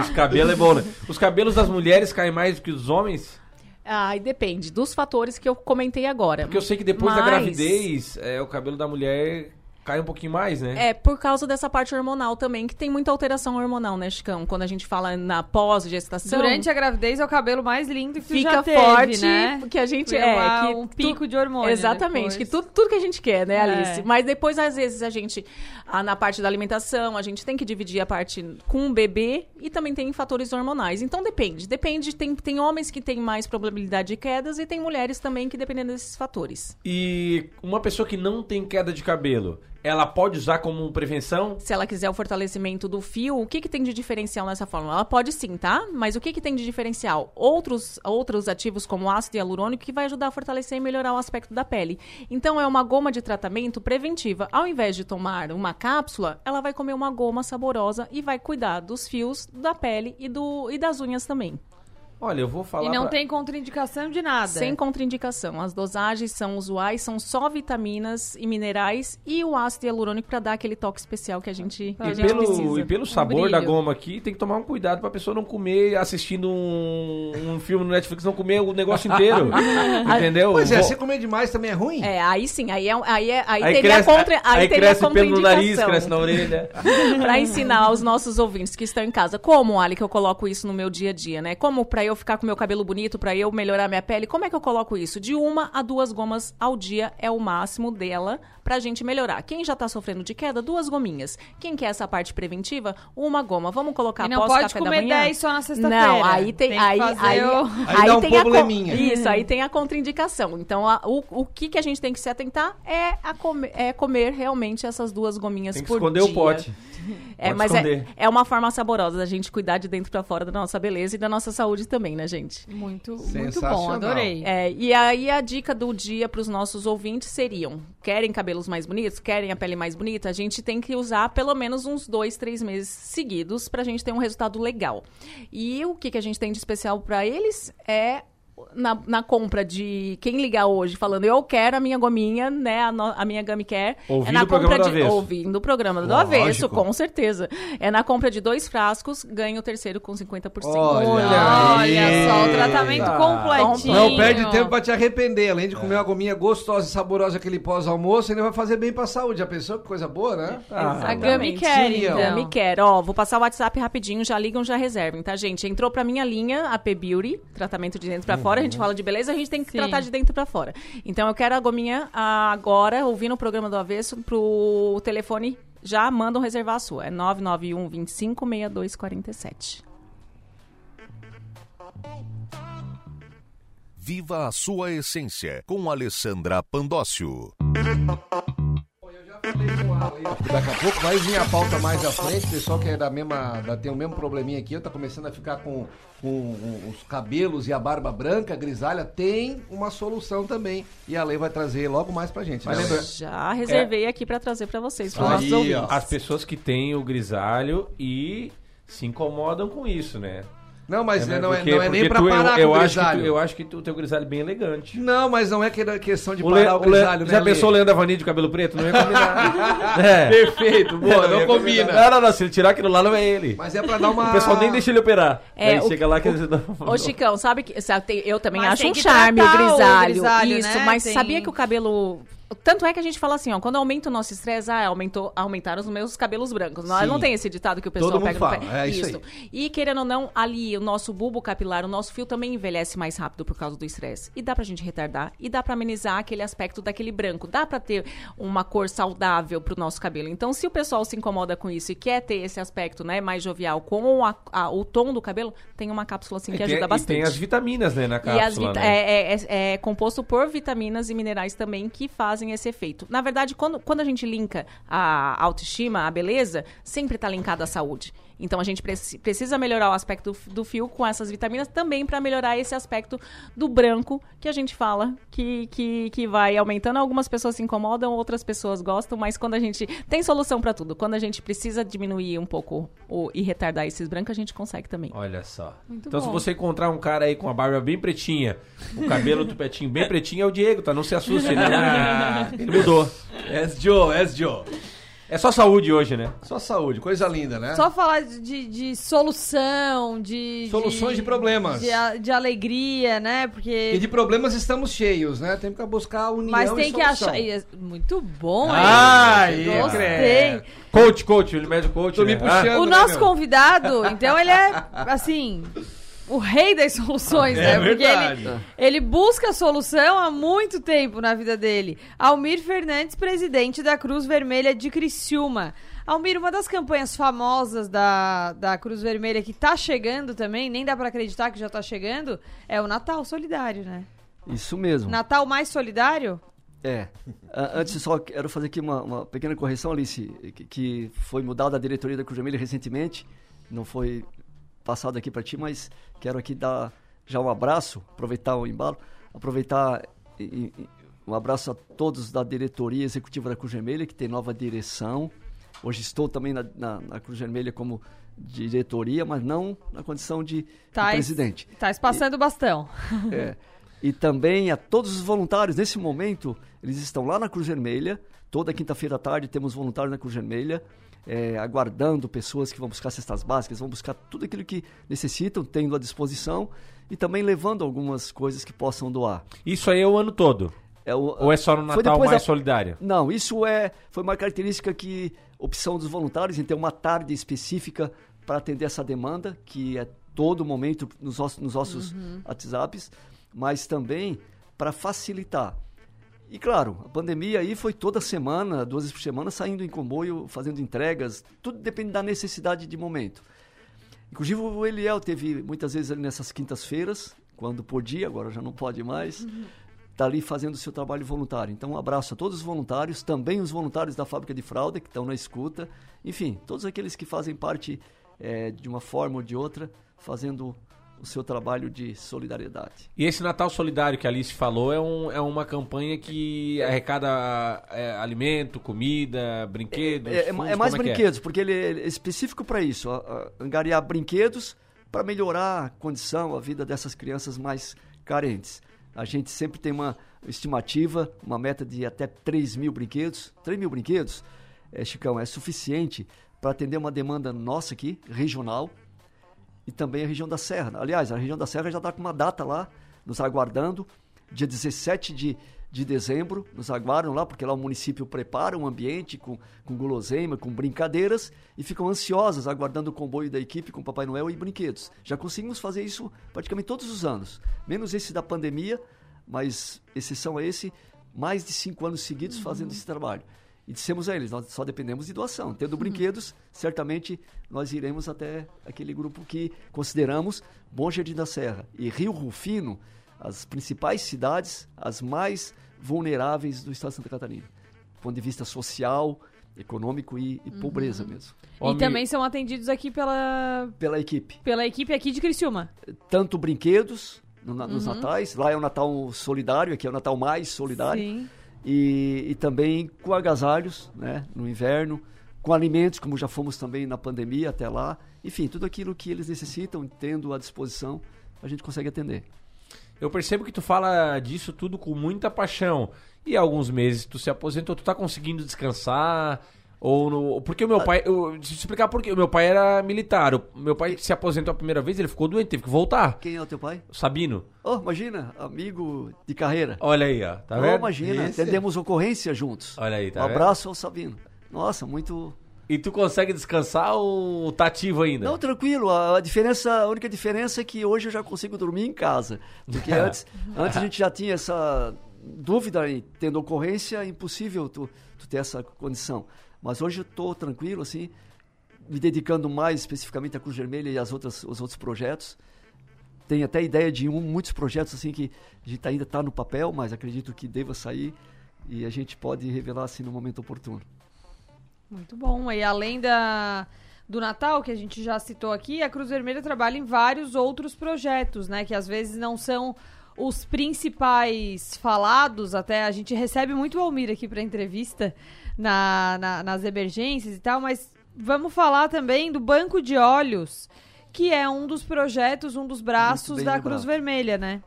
os cabelos é bom, né? Os cabelos das mulheres caem mais do que os homens? Ah, e depende dos fatores que eu comentei agora. Porque eu sei que depois da Mas- gravidez, é, o cabelo da mulher cai um pouquinho mais, né? É, por causa dessa parte hormonal também, que tem muita alteração hormonal, né, Chicão? Quando a gente fala na pós-gestação. Durante a gravidez é o cabelo mais lindo que tu fica já teve, forte, né? porque a gente é uma- que um tu- pico de hormônio Exatamente, depois. que tudo, tudo que a gente quer, né, É. Alice? Mas depois às vezes a gente na parte da alimentação, a gente tem que dividir a parte com o bebê e também tem fatores hormonais. Então depende, depende, tem tem homens que têm mais probabilidade de quedas e tem mulheres também que dependendo desses fatores. E uma pessoa que não tem queda de cabelo, ela pode usar como prevenção? Se ela quiser o fortalecimento do fio, o que, que tem de diferencial nessa fórmula? Ela pode sim, tá? Mas o que, que tem de diferencial? Outros, outros ativos como ácido hialurônico que vai ajudar a fortalecer e melhorar o aspecto da pele. Então é uma goma de tratamento preventiva. Ao invés de tomar uma cápsula, ela vai comer uma goma saborosa e vai cuidar dos fios, da pele e, do, e das unhas também. Olha, eu vou falar. E não pra- tem contraindicação de nada. Sem contraindicação. As dosagens são usuais, são só vitaminas e minerais e o ácido hialurônico para dar aquele toque especial que a gente, que a E gente pelo, precisa. e pelo Um sabor da goma aqui, tem que tomar um cuidado pra pessoa não comer assistindo um, um filme no Netflix, não comer o negócio inteiro. entendeu? Pois é, se comer demais também é ruim? É, aí sim, aí, é, aí, é, aí, Aí teria cresce, contra, aí aí teria cresce pelo nariz, cresce na orelha. pra ensinar aos nossos ouvintes que estão em casa. Como, Ali, que eu coloco isso no meu dia a dia, né? Como pra eu ficar com meu cabelo bonito, pra eu melhorar minha pele, como é que eu coloco isso? De uma a duas gomas ao dia é o máximo dela pra gente melhorar. Quem já tá sofrendo de queda, duas gominhas. Quem quer essa parte preventiva, uma goma. Vamos colocar E não após pode café da comer manhã? 10 só na sexta-feira. Não, aí tem, Tem aí, aí, o- aí, Aí dá um tem a con- probleminha. Isso, aí tem a contraindicação. Então, a- o, o que, que a gente tem que se atentar é, a comer, é comer realmente essas duas gominhas Tem que por esconder dia. o pote. É, Pode mas é, esconder. é uma forma saborosa da gente cuidar de dentro pra fora da nossa beleza e da nossa saúde também, né, gente? Muito, muito bom, adorei. É, e aí a dica do dia pros nossos ouvintes seriam: querem cabelos mais bonitos, querem a pele mais bonita, a gente tem que usar pelo menos uns dois, três meses seguidos pra gente ter um resultado legal. E o que, que a gente tem de especial pra eles é na, na compra de quem ligar hoje falando eu quero a minha gominha, né, a, no- a minha Gummy Care. Ouvindo é na o programa compra do de avesso. ouvindo o programa do Lógico. avesso, com certeza. É na compra de dois frascos, ganha o terceiro com 50%. Olha, Olha aí. só, o tratamento Tá. completinho. Não perde tempo pra te arrepender. Além de comer uma gominha gostosa e saborosa aquele pós-almoço, ainda vai fazer bem pra saúde. Já pensou que coisa boa, né? A Gummy Exatamente. Care, Sim, então. Me quer, ó, vou passar o WhatsApp rapidinho, já ligam, já reservem, tá, gente? Entrou pra minha linha, a P Beauty, tratamento de dentro pra fora, a gente fala de beleza, a gente tem que Sim. tratar de dentro pra fora. Então eu quero a gominha agora, ouvindo o programa do Avesso, pro telefone, já mandam reservar a sua. É 991 25 6247. Viva a sua essência com Alessandra Pandócio. Daqui a pouco vai vir a pauta mais à frente. O pessoal que é da mesma. Da, tem o mesmo probleminha aqui, eu tá começando a ficar com, com os cabelos e a barba branca, grisalha, tem uma solução também. E a lei vai trazer logo mais pra gente. Mas né? Já reservei aqui pra trazer pra vocês, nossos ouvintes. As pessoas que têm o grisalho e se incomodam com isso, né? Não, mas né? não, é, Porque- não é nem pra tu- parar eu, eu com o tu- grisalho. Eu acho que tu- o teu grisalho é bem elegante. Não, mas não é que- questão de O parar o, o grisalho, né, já Lê? pensou o Leandro Avani de cabelo preto? Não ia combinar. é. Perfeito, boa, não ia combina. combinar. Não, não, não. Se ele tirar aquilo lá, não é ele. Mas é pra dar uma... O pessoal nem deixa ele operar. É, Aí o- chega lá que o- eles Ô, Chicão, sabe que sabe, eu também Mas acho um charme o grisalho. grisalho, isso, né? mas Tem- sabia que o cabelo. Tanto é que a gente fala assim, ó, quando aumenta o nosso estresse, ah, aumentou, aumentaram os meus cabelos brancos. Nós não tem esse ditado que o pessoal Todo mundo pega fala, no pé. é isso E querendo ou não, ali o nosso bulbo capilar, o nosso fio também envelhece mais rápido por causa do estresse. E dá pra gente retardar e dá pra amenizar aquele aspecto daquele branco. Dá pra ter uma cor saudável pro nosso cabelo. Então, se o pessoal se incomoda com isso e quer ter esse aspecto, né, mais jovial com a- a- o tom do cabelo, tem uma cápsula assim que E tem- ajuda E bastante. tem as vitaminas, né, na E as cápsula, né? é, é- é- é composto por vitaminas e minerais também que fazem esse efeito. Na verdade, quando, quando a gente linka a autoestima, a beleza, sempre está linkada à saúde. Então a gente preci- precisa melhorar o aspecto do, fio com essas vitaminas também para melhorar esse aspecto do branco que a gente fala que, que, que vai aumentando. Algumas pessoas se incomodam, outras pessoas gostam, mas quando a gente tem solução para tudo, quando a gente precisa diminuir um pouco o, e retardar esses brancos, a gente consegue também. Olha só. Muito então, se bom. você encontrar um cara aí com a barba bem pretinha, o cabelo do petinho bem pretinho, é o Diego, tá? Não se assuste, ele, ele mudou. És Joe, és Joe. É só saúde hoje, né? Só saúde, coisa linda, né? Só falar de, de solução, de. Soluções de problemas. De, a- de alegria, né? Porque. E de problemas estamos cheios, né? Tem que buscar a união Mas e tem que achar. é Muito bom, hein? Ai, Gostei. Coach, coach, ele mede o coach. Tô me né? puxando. O né, nosso meu? convidado, então, ele é, assim, o rei das soluções, É né? Porque verdade. ele, ele busca solução há muito tempo na vida dele. Almir Fernandes, presidente da Cruz Vermelha de Criciúma. Almir, uma das campanhas famosas da, da Cruz Vermelha que tá chegando também, nem dá pra acreditar que já tá chegando, é o Natal Solidário, né? Isso mesmo. Natal mais solidário? É. A- Antes, só quero fazer aqui uma, uma pequena correção, Alice, que, que foi mudada a diretoria da Cruz Vermelha recentemente. Não foi passado aqui para ti, mas quero aqui dar já um abraço, aproveitar o embalo, aproveitar e- e- um abraço a todos da diretoria executiva da Cruz Vermelha, que tem nova direção. Hoje estou também na, na- na Cruz Vermelha como diretoria, mas não na condição de, de Tá presidente. Tá passando o bastão. É. E também a todos os voluntários. Nesse momento, eles estão lá na Cruz Vermelha. Toda quinta-feira à tarde temos voluntários na Cruz Vermelha, é, aguardando pessoas que vão buscar cestas básicas, vão buscar tudo aquilo que necessitam, tendo à disposição e também levando algumas coisas que possam doar. Isso aí é o ano todo? É o- Ou é só no Natal mais da- solidário? Não, isso é foi uma característica que opção dos voluntários em ter uma tarde específica para atender essa demanda, que é todo momento nos nossos, nos nossos Uhum. WhatsApps, mas também para facilitar. E claro, a pandemia aí foi toda semana, duas vezes por semana, saindo em comboio, fazendo entregas, tudo depende da necessidade de momento. Inclusive o Eliel teve muitas vezes ali nessas quintas-feiras, quando podia, agora já não pode mais, está ali fazendo o seu trabalho voluntário. Então, um abraço a todos os voluntários, também os voluntários da fábrica de fralda que estão na escuta, enfim, todos aqueles que fazem parte eh, de uma forma ou de outra, fazendo o seu trabalho de solidariedade. E esse Natal Solidário que a Alice falou é, um, é uma campanha que arrecada é, alimento, comida, brinquedos. É, é- fundos, é mais como que brinquedos, porque ele é específico para isso, a- a- angariar brinquedos para melhorar a condição, a vida dessas crianças mais carentes. A gente sempre tem uma estimativa, uma meta de até 3 mil brinquedos. 3 mil brinquedos, é, Chicão, é suficiente para atender uma demanda nossa aqui, regional, e também a região da Serra. Aliás, a região da Serra já está com uma data lá, nos aguardando, dia 17 de, de dezembro, nos aguardam lá, porque lá o município prepara um ambiente com, com guloseima, com brincadeiras, e ficam ansiosas aguardando o comboio da equipe com Papai Noel e brinquedos. Já conseguimos fazer isso praticamente todos os anos, menos esse da pandemia, mas exceção a esse, mais de cinco anos seguidos fazendo esse trabalho. E dissemos a eles, nós só dependemos de doação. Tendo brinquedos, certamente nós iremos até aquele grupo que consideramos Bom Jardim da Serra e Rio Rufino, as principais cidades, as mais vulneráveis do estado de Santa Catarina. Do ponto de vista social, econômico e, e pobreza mesmo. E também são atendidos aqui pela, Pela equipe. pela equipe aqui de Criciúma. Tanto brinquedos no na- nos Uhum. natais, lá é o Natal solidário, aqui é o Natal mais solidário. Sim. E, e também com agasalhos, né, no inverno, com alimentos, como já fomos também na pandemia até lá. Enfim, tudo aquilo que eles necessitam, tendo à disposição, a gente consegue atender. Eu percebo que tu fala disso tudo com muita paixão. E há alguns meses tu se aposentou, tu tá conseguindo descansar? Ou no... Porque o meu pai. Eu, deixa eu explicar por quê. O meu pai era militar. O meu pai se aposentou a primeira vez, ele ficou doente, teve que voltar. Quem é o teu pai? O Sabino. Oh, imagina, amigo de carreira. Olha aí, ó. Tá oh, vendo? imagina, Esse- atendemos ocorrência juntos. Olha aí, tá um vendo? abraço ao Sabino. Nossa, muito. E tu consegue descansar ou tá ativo ainda? Não, tranquilo. A, diferença, a única diferença é que hoje eu já consigo dormir em casa. Porque antes, antes a gente já tinha essa dúvida em tendo ocorrência, é impossível tu, tu ter essa condição. Mas hoje eu estou tranquilo, assim, me dedicando mais especificamente à Cruz Vermelha e às outras, aos outros projetos. Tenho até ideia de um, muitos projetos assim que a gente ainda está no papel, mas acredito que deva sair e a gente pode revelar assim no momento oportuno. Muito bom. E além da, do Natal, que a gente já citou aqui, a Cruz Vermelha trabalha em vários outros projetos, né? Que às vezes não são os principais falados, até a gente recebe muito o Almir aqui para entrevista na, na- nas emergências e tal, mas vamos falar também do Banco de Olhos, que é um dos projetos, um dos braços da. Cruz Vermelha, né?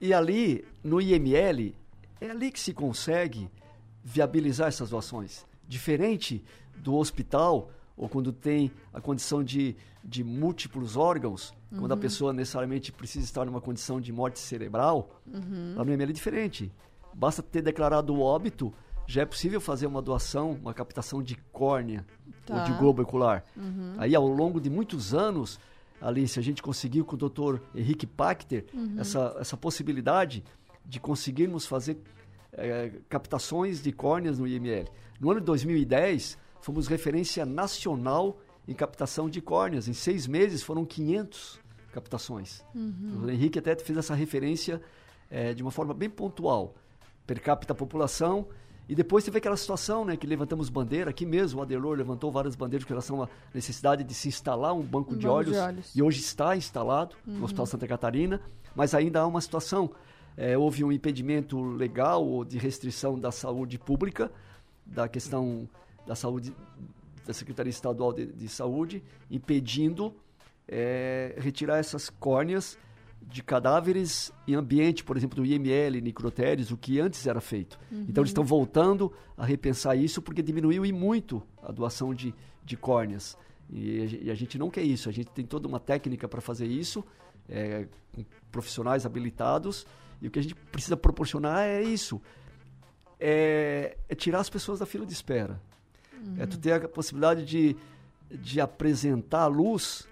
E ali, no IML, é ali que se consegue viabilizar essas doações. Diferente do hospital, ou quando tem a condição de, de múltiplos órgãos, quando a Uhum. pessoa necessariamente precisa estar numa condição de morte cerebral, Uhum. lá no IML é diferente. Basta ter declarado o óbito, já é possível fazer uma doação, uma captação de córnea ou Tá. de globo ocular. Uhum. Aí, ao longo de muitos anos, Alice, a gente conseguiu com o Dr. Henrique Pachter Uhum. essa, essa possibilidade de conseguirmos fazer eh, captações de córneas no IML. No ano de 2010, fomos referência nacional em captação de córneas. Em seis meses foram 500 captações. Uhum. O Henrique até fez essa referência eh, de uma forma bem pontual. Per capita população. E depois teve aquela situação né, que levantamos bandeira. Aqui mesmo o Adelor levantou várias bandeiras com relação à necessidade de se instalar um banco, Um de, banco olhos, de olhos. E hoje está instalado Uhum. no Hospital Santa Catarina. Mas ainda há uma situação. Eh, houve um impedimento legal ou de restrição da saúde pública, da questão da saúde da Secretaria Estadual de, de Saúde, impedindo eh, retirar essas córneas de cadáveres em ambiente, por exemplo, do IML, necrotérios, o que antes era feito. Uhum. Então eles estão voltando a repensar isso porque diminuiu e muito a doação de, de córneas. E, e a gente não quer isso, a gente tem toda uma técnica para fazer isso, eh, com profissionais habilitados, e o que a gente precisa proporcionar é isso, é, é tirar as pessoas da fila de espera. É tu ter a possibilidade de, de apresentar a luz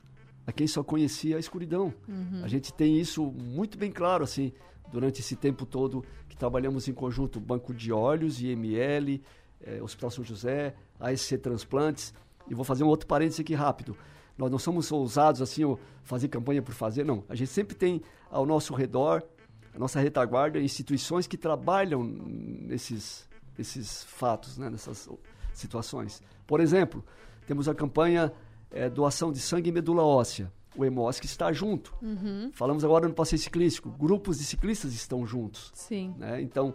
a quem só conhecia a escuridão. Uhum. A gente tem isso muito bem claro, assim, durante esse tempo todo que trabalhamos em conjunto, Banco de Olhos, IML, eh, Hospital São José, ASC Transplantes. E vou fazer um outro parênteses aqui rápido. Nós não somos ousados assim, fazer campanha por fazer, não. A gente sempre tem ao nosso redor, a nossa retaguarda, instituições que trabalham nesses, nesses fatos, né, nessas situações. Por exemplo, temos a campanha eh, doação de sangue e medula óssea. O EMOSC está junto. Uhum. Falamos agora no passeio ciclístico. Grupos de ciclistas estão juntos. Sim. né? Então,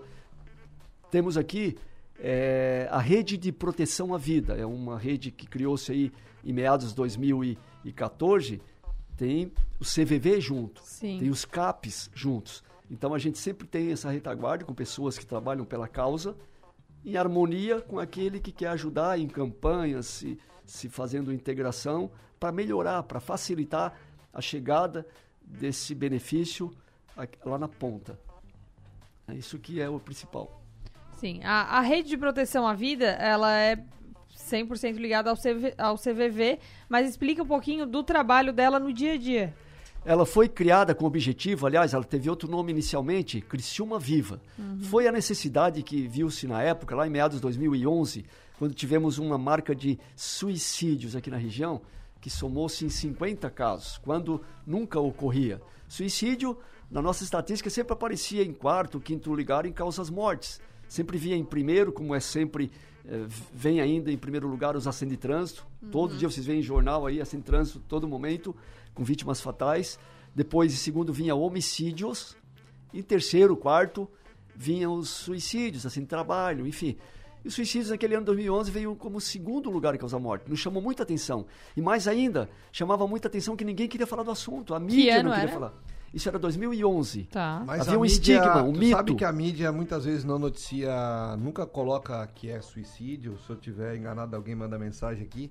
temos aqui eh, a rede de proteção à vida. É uma rede que criou-se aí em meados de 2014. Tem o CVV junto. Sim. Tem os CAPs juntos. Então, a gente sempre tem essa retaguarda com pessoas que trabalham pela causa em harmonia com aquele que quer ajudar em campanhas, se, se fazendo integração, para melhorar, para facilitar a chegada desse benefício lá na ponta. É isso que é o principal. Sim, a, a rede de proteção à vida, ela é 100% ligada ao, CV, ao CVV, mas explica um pouquinho do trabalho dela no dia a dia. Ela foi criada com o objetivo, aliás, ela teve outro nome inicialmente, Criciúma Viva. Foi a necessidade que viu-se na época, lá em meados de 2011, quando tivemos uma marca de suicídios aqui na região, que somou-se em 50 casos, quando nunca ocorria. Suicídio, na nossa estatística, sempre aparecia em quarto, quinto lugar em causas mortes. Sempre via em primeiro, como é sempre, eh, vem ainda em primeiro lugar os acidentes de trânsito. Todo dia vocês veem em jornal aí, acidente de trânsito, todo momento, com vítimas fatais. Depois, em segundo, vinha homicídios. Em terceiro, quarto, vinham os suicídios, assim, trabalho, enfim. E os suicídios naquele ano 2011 veio como segundo lugar em causa morte. Nos chamou muita atenção. E mais ainda, chamava muita atenção que ninguém queria falar do assunto. A mídia ano não queria era? falar. Isso era 2011. Tá. Mas Havia um mídia- estigma, um tu mito. sabe que a mídia muitas vezes não noticia, nunca coloca que é suicídio. Se eu tiver enganado, alguém manda mensagem aqui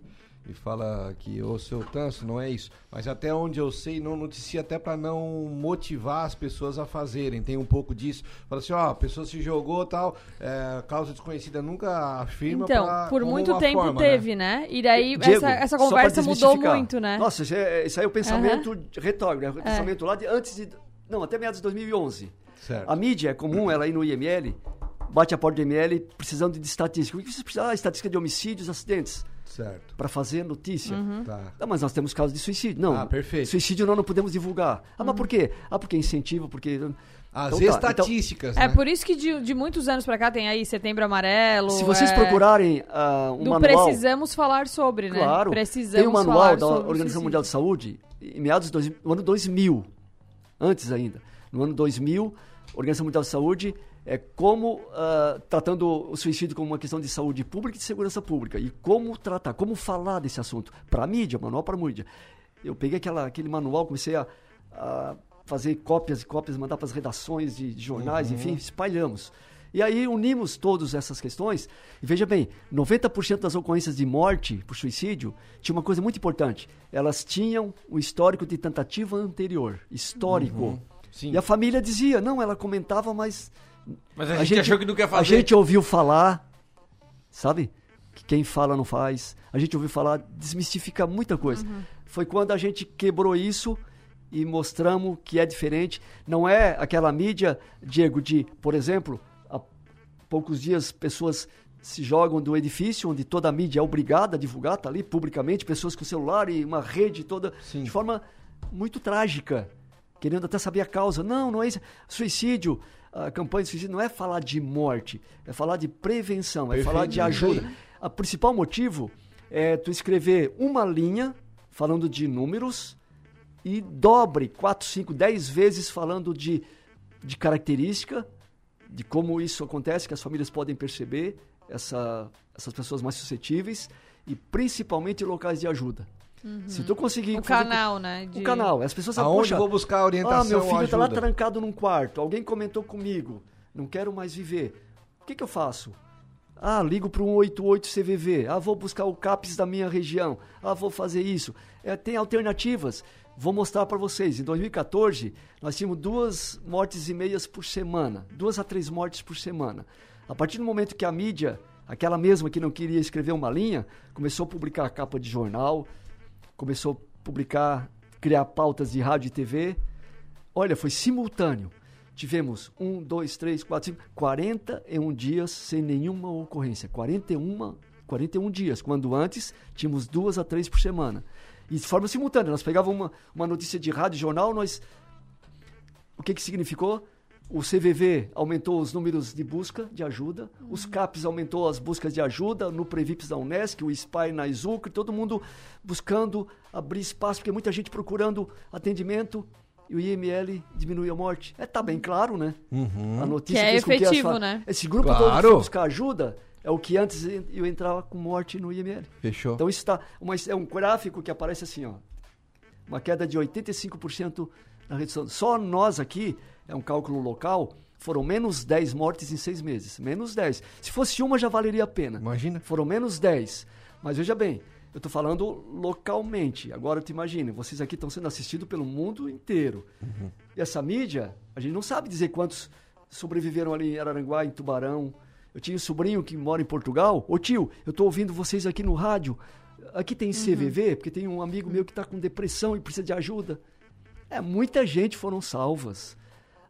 e fala que o seu tanso não é isso. Mas até onde eu sei, não noticia até para não motivar as pessoas a fazerem. Tem um pouco disso. Fala assim, ó, a pessoa se jogou tal, é, causa desconhecida, nunca afirma Então, pra- por muito tempo forma, teve, né? E daí Diego, essa, essa conversa mudou muito, né? Nossa, isso, é, isso aí é o pensamento retrógrado, é o É. pensamento lá de antes de. Não, até meados de 2011. Certo. A mídia é comum, ela aí no IML, bate a porta do IML precisando de estatística. O que você precisa? Ah, estatística de homicídios, acidentes. Certo. Para fazer notícia. Uhum. Tá. Ah, mas nós temos casos de suicídio. Não. Ah, perfeito. Suicídio nós não podemos divulgar. Ah, mas por quê? Ah, porque é incentivo, porque. As Então tá, estatísticas, É né? por isso que de, de muitos anos pra cá tem aí Setembro Amarelo. Se vocês é, procurarem ah, um do manual. precisamos falar sobre, né? Claro. Precisamos Tem um manual da Organização. Mundial de Saúde, em meados do ano 2000, antes ainda. No ano 2000, a Organização Mundial de Saúde é como ah, tratando o suicídio como uma questão de saúde pública e de segurança pública e como tratar, como falar desse assunto para a mídia, manual para a mídia. Eu peguei aquela, aquele manual, comecei a, a fazer cópias e cópias, mandar para as redações de, de jornais, Uhum. enfim, espalhamos. E aí unimos todas essas questões. E veja bem, 90% das ocorrências de morte por suicídio tinha uma coisa muito importante. Elas tinham o histórico de tentativa anterior. Histórico. Uhum. Sim. E a família dizia, não, ela comentava, mas. Mas a gente achou que não quer A fazer. gente ouviu falar, sabe? Que quem fala não faz. A gente ouviu falar, desmistifica muita coisa. Foi quando a gente quebrou isso e mostramos que é diferente. Não é aquela mídia, Diego, de, por exemplo, há poucos dias pessoas se jogam do edifício onde toda a mídia é obrigada a divulgar, tá ali publicamente, pessoas com celular e uma rede toda de forma muito trágica, querendo até saber a causa. Não, não é isso. Suicídio, a campanha de suicídio não é falar de morte, é falar de prevenção, é falar de ajuda. O principal motivo é tu escrever uma linha falando de números e dobre 4, 5, 10 vezes falando de, de característica, de como isso acontece, que as famílias podem perceber, essa, essas pessoas mais suscetíveis, e principalmente locais de ajuda. Se tu conseguir... O fazer com- canal, né? de- O canal. As pessoas Aonde "Poxa, vou buscar orientação Ah, meu filho tá lá ajuda?" trancado num quarto. Alguém comentou comigo. Não quero mais viver. O que, que eu faço? Ah, ligo para um 88 CVV. Ah, vou buscar o CAPES da minha região. Ah, vou fazer isso. É, tem alternativas. Vou mostrar para vocês. Em 2014, nós tínhamos duas mortes e meias por semana. Duas a três mortes por semana. A partir do momento que a mídia, aquela mesma que não queria escrever uma linha, começou a publicar a capa de jornal, começou a publicar, criar pautas de rádio e TV. Olha, foi simultâneo. Tivemos um, dois, três, quatro, cinco, 41 dias sem nenhuma ocorrência. 41, 41 dias, quando antes tínhamos duas a três por semana. E de forma simultânea. Nós pegávamos uma, uma notícia de rádio jornal, nós. O que, que significou? O CVV aumentou os números de busca de ajuda, os CAPs aumentou as buscas de ajuda, no Previps da Unesc, o SPY na Exucre, todo mundo buscando abrir espaço, porque muita gente procurando atendimento e o IML diminuiu a morte. É, tá bem claro, né? A notícia Que é fez com as efetivo, fa- né? Esse grupo todo Claro. que foi buscar ajuda é o que antes eu entrava com morte no IML. Fechou. Então isso tá, uma, é um gráfico que aparece assim, ó. Uma queda de 85% na redução. Só nós aqui, é um cálculo local, foram menos 10 mortes em seis meses. Menos 10. Se fosse uma, já valeria a pena. Imagina. Foram menos 10. Mas veja bem, eu estou falando localmente. Agora tu imagina, vocês aqui estão sendo assistidos pelo mundo inteiro. E essa mídia, a gente não sabe dizer quantos sobreviveram ali em Araranguá, em Tubarão. Eu tinha um sobrinho que mora em Portugal. Ô tio, eu estou ouvindo vocês aqui no rádio. Aqui tem CVV, porque tem um amigo meu que está com depressão e precisa de ajuda. É, muita gente foram salvas.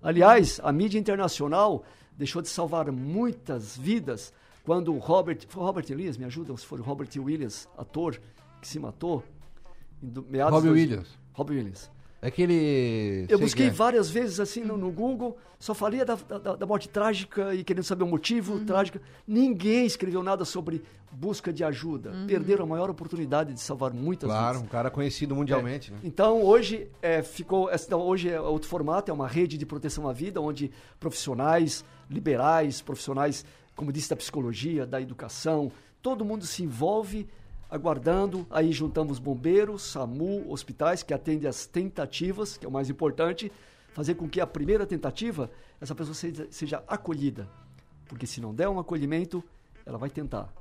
Aliás, a mídia internacional deixou de salvar muitas vidas quando o Robert, foi o Robert Elias, me ajuda, se for o Robert Williams, ator que se matou, em do- meados Williams. Robbie Williams. É aquele. Eu busquei é. várias vezes assim no, no Google, só falei da, da, da morte trágica e querendo saber o motivo trágico. Ninguém escreveu nada sobre busca de ajuda. Perderam a maior oportunidade de salvar muitas Claro, vidas. um cara conhecido mundialmente, né? Então hoje é, ficou, então, hoje é outro formato, é uma rede de proteção à vida, onde profissionais liberais, profissionais, como disse, da psicologia, da educação, todo mundo se envolve aguardando. Aí juntamos bombeiros, SAMU, hospitais que atendem as tentativas, que é o mais importante, fazer com que a primeira tentativa essa pessoa seja, seja acolhida, porque se não der um acolhimento, ela vai tentar.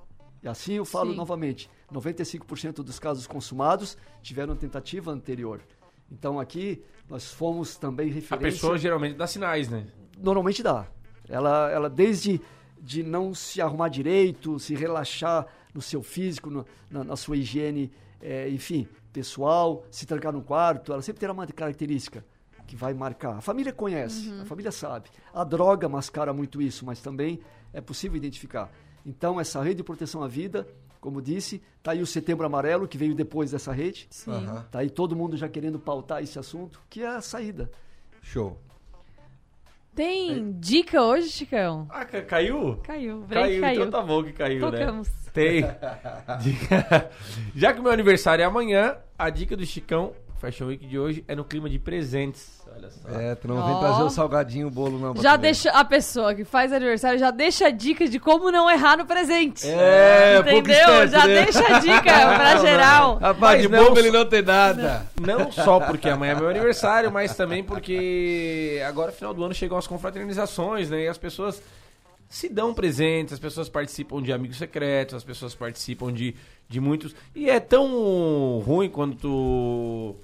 E assim eu falo Sim. novamente, 95% dos casos consumados tiveram tentativa anterior. Então aqui nós fomos também A referência. pessoa geralmente dá sinais, né? Normalmente dá. Ela, ela desde de não se arrumar direito, se relaxar no seu físico, no- na, na sua higiene, eh, enfim, pessoal, se trancar no quarto, ela sempre terá uma característica que vai marcar. A família conhece, a família sabe. A droga mascara muito isso, mas também é possível identificar. Então, essa rede de proteção à vida, como disse, tá aí o Setembro Amarelo, que veio depois dessa rede. Sim. Aham. Tá aí todo mundo já querendo pautar esse assunto, que é a saída. Show. Tem dica hoje, Chicão? Ah, ca- caiu? Caiu. Caiu, caiu. então tá bom que caiu, Tocamos. né? Tem. Dica- Já que o meu aniversário é amanhã, a dica do Chicão Fashion Week de hoje é no clima de presentes. Olha só. É, tu não vem Ó. trazer o salgadinho, o bolo, não. Já ver. deixa a pessoa que faz aniversário já deixa dicas de como não errar no presente. É, pouco entendeu? esperto, Já né? deixa a dica pra geral. Rapaz, de Mas não bobo só- ele não tem nada. Não só porque amanhã é meu aniversário, mas também porque agora, final do ano, chegam as confraternizações, né? E as pessoas se dão presentes, as pessoas participam de amigos secretos, as pessoas participam de, de muitos. E é tão ruim quando tu.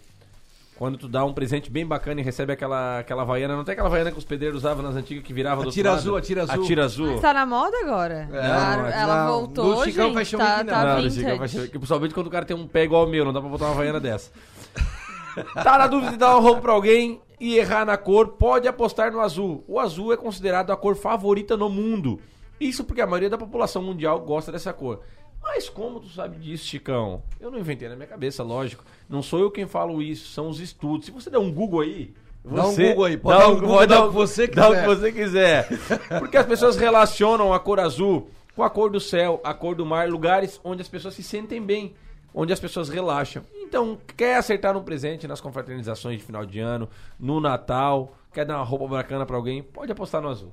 Quando tu dá um presente bem bacana e recebe aquela, aquela vaiana. Não tem aquela vaiana que os pedreiros usavam nas antigas que virava do outro azul, lado? atira azul. Atira azul. Mas tá na moda agora. É, Claro, não, ela não. voltou, No Chicão gente. Fashion Tá, Week, tá Não, no vintage. Chicão Fashion Week, Principalmente quando o cara tem um pé igual ao meu, não dá pra botar uma vaiana dessa. tá na dúvida de dar uma roupa pra alguém e errar na cor, pode apostar no azul. O azul é considerado a cor favorita no mundo. Isso porque a maioria da população mundial gosta dessa cor. Mas como tu sabe disso, Chicão? Eu não inventei na minha cabeça, lógico. Não sou eu quem falo isso, são os estudos. Se você der um Google aí, Dá um você- Google aí, pode dá dar um Google, dá o que você Dá o que quiser. você quiser. Porque as pessoas relacionam a cor azul com a cor do céu, a cor do mar, lugares onde as pessoas se sentem bem, onde as pessoas relaxam. Então, quer acertar um presente nas confraternizações de final de ano, no Natal, quer dar uma roupa bacana pra alguém, pode apostar no azul.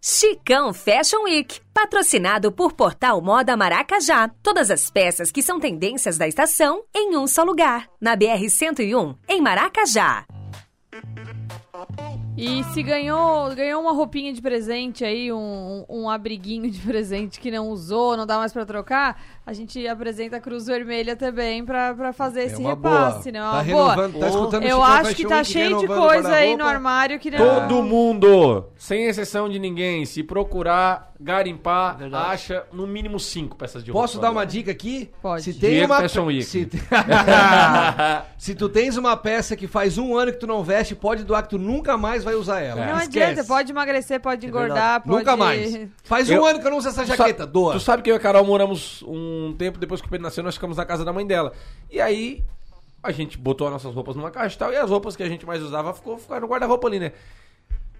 Chicão Fashion Week, patrocinado por Portal Moda Maracajá. Todas as peças que são tendências da estação em um só lugar. Na BR-101, em Maracajá. E se ganhou, ganhou uma roupinha de presente aí, um, um abriguinho de presente que não usou, não dá mais pra trocar, a gente apresenta a Cruz Vermelha também pra, pra fazer esse uma repasse, boa. né? Tá Uma renovando, boa. tá escutando Eu acho que tá cheio de renovando coisa aí no armário que não... Todo mundo, sem exceção de ninguém, se procurar, garimpar, acha no mínimo cinco peças de roupa. Posso dar uma dica aqui? Pode. Se tem Diego uma Fashion Week. Se, te- se tu tens uma peça que faz um ano que tu não veste, pode doar que tu nunca mais vai usar ela. Não Esquece. adianta, pode emagrecer, pode engordar, pode... Nunca mais. Faz um Eu- ano que eu não uso essa Tu jaqueta, sabe- doa. Tu sabe que eu e a Carol moramos um tempo depois que o Pedro nasceu, nós ficamos na casa da mãe dela. E aí, a gente botou as nossas roupas numa caixa e tal, e as roupas que a gente mais usava ficou, ficaram no guarda-roupa ali, né?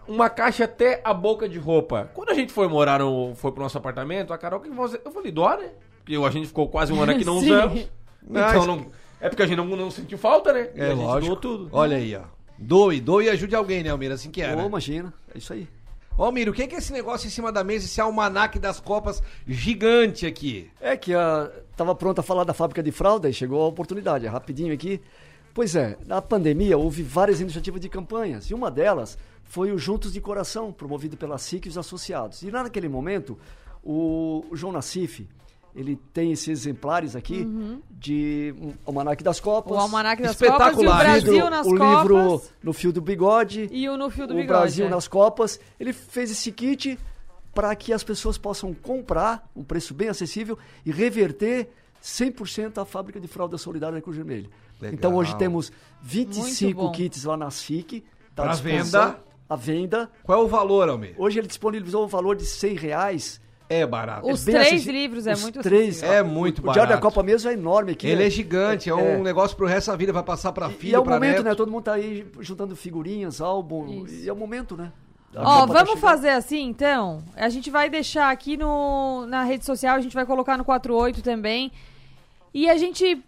Uma caixa até a boca de roupa. Quando a gente foi morar no. foi pro nosso apartamento, a Carol que você. Eu falei, doa, né? Porque a gente ficou quase um ano aqui não usamos. Então não. É porque a gente não, não sentiu falta, né? E É a gente lógico. doou tudo. Olha aí, ó. Doe, doe e ajude alguém, né, Almir? Assim que é, Ô, imagina, é isso aí. Ô, Almir, o que é, que é esse negócio em cima da mesa, esse almanaque das copas gigante aqui? É que estava pronto a falar da fábrica de fralda e chegou a oportunidade, é rapidinho aqui. Pois é, na pandemia houve várias iniciativas de campanhas e uma delas foi o Juntos de Coração, promovido pela SIC e os associados. E lá naquele momento, o João Nassif, ele tem esses exemplares aqui de um Almanaque das Copas. Uhum. O Almanaque das Espetacular. Copas e o Brasil livro- nas o Copas. livro No Fio do Bigode E o No Fio do o Bigode. Brasil é. nas Copas. Ele fez esse kit para que as pessoas possam comprar um preço bem acessível e reverter 100% a fábrica de fralda solidária da Cruz Vermelha. Legal. Então hoje temos Muito 25 bom. kits lá na SIC. Tá à venda. À venda. Qual é o valor, Almir? Hoje ele disponibilizou o valor de 100 reais. É barato. Os bem três livros é Os muito três, É muito o, O Diário da barato. Copa mesmo é enorme aqui. Ele né? é gigante, é, um negócio pro resto da vida, vai passar pra filho, E é o momento, neto. né? Todo mundo tá aí juntando figurinhas, álbum. Isso. E é o momento, né? Ó, tá vamos chegando. fazer assim, então. A gente vai deixar aqui no, na rede social, a gente vai colocar no 48 também. E a gente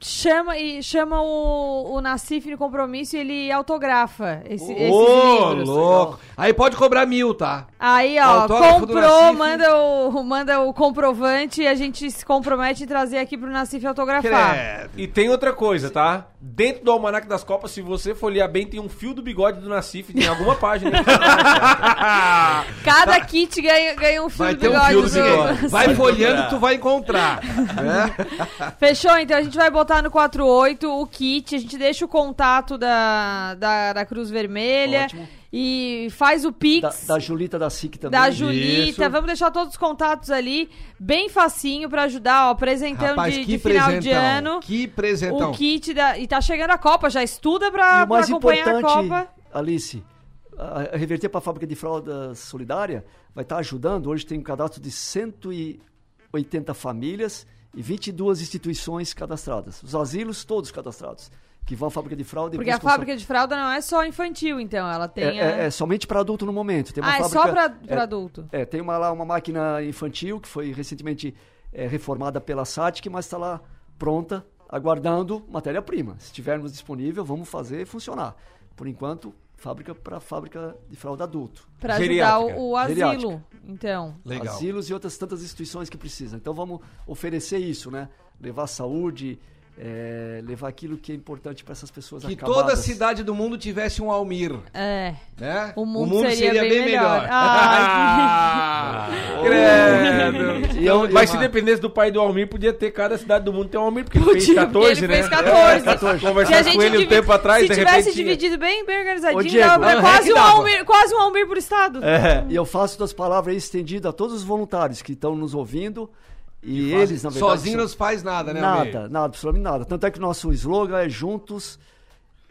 chama e chama o, o Nassif no compromisso e ele autografa esse, esses Ô, livros. louco. Aí pode cobrar mil, tá? Aí, ó, Autógrafo do comprou, manda o, manda o comprovante e a gente se compromete em trazer aqui pro Nassif autografar. Credo. E tem outra coisa, tá? Dentro do Almanac das Copas, se você folhear bem, tem um fio do bigode do Nassif, tem alguma página. Cada kit ganha, ganha um fio Vai do ter um bigode. fio do do- bigode. Vai Vai folhando, encontrar. tu vai encontrar. né? Fechou? Então a gente vai botar no 48 o kit, a gente deixa o contato da, da, da Cruz Vermelha Ótimo. E faz o Da, Pix. da Julita da SIC também. Da Julita, Isso. vamos deixar todos os contatos ali, bem facinho pra ajudar, ó, presentão Rapaz, de, de final de ano. Que presentão. O kit da. E tá chegando a Copa, já estuda pra, E o mais pra acompanhar a importante, Copa. Alice, a, a reverter para a fábrica de fralda solidária vai estar ajudando. Hoje tem um cadastro de 180 famílias e 22 instituições cadastradas. Os asilos todos cadastrados, que vão à fábrica de fralda e Porque a fábrica de fralda não é só infantil, então, ela só- tem. é, a- é- é somente para adulto no momento. Tem uma ah, é fábrica, só pra, pra é, adulto. É, tem uma, lá uma máquina infantil que foi recentemente é, reformada pela SATIC, mas está lá pronta, aguardando matéria-prima. Se tivermos disponível, vamos fazer funcionar. Por enquanto, fábrica para fábrica de fralda adulto. Pra ajudar Geriátrica. o, o asilo. Geriátrica. Então. Legal. Asilos e outras tantas instituições que precisam. Então vamos oferecer isso, né? Levar saúde, é, levar aquilo que é importante para essas pessoas Que acabadas. toda cidade do mundo tivesse um Almir. É. Né? O mundo seria bem melhor. Ah, credo. E eu- Mas eu- se dependesse do pai do Almir, podia ter cada cidade do mundo ter um Almir, porque ele Podia, fez 14, ele né? fez 14. É, 14. Se a Conversar gente com ele um tempo atrás, se de tivesse repente... dividido bem, bem organizadinho, Ô, Diego, dava- é quase, um. Almir, quase um Almir por estado. É, e eu faço das palavras aí estendido a todos os voluntários que estão nos ouvindo. E, eles, na verdade. sozinho não se faz nada, né, Nada, Almir? nada, absolutamente nada. Tanto é que o nosso slogan é juntos.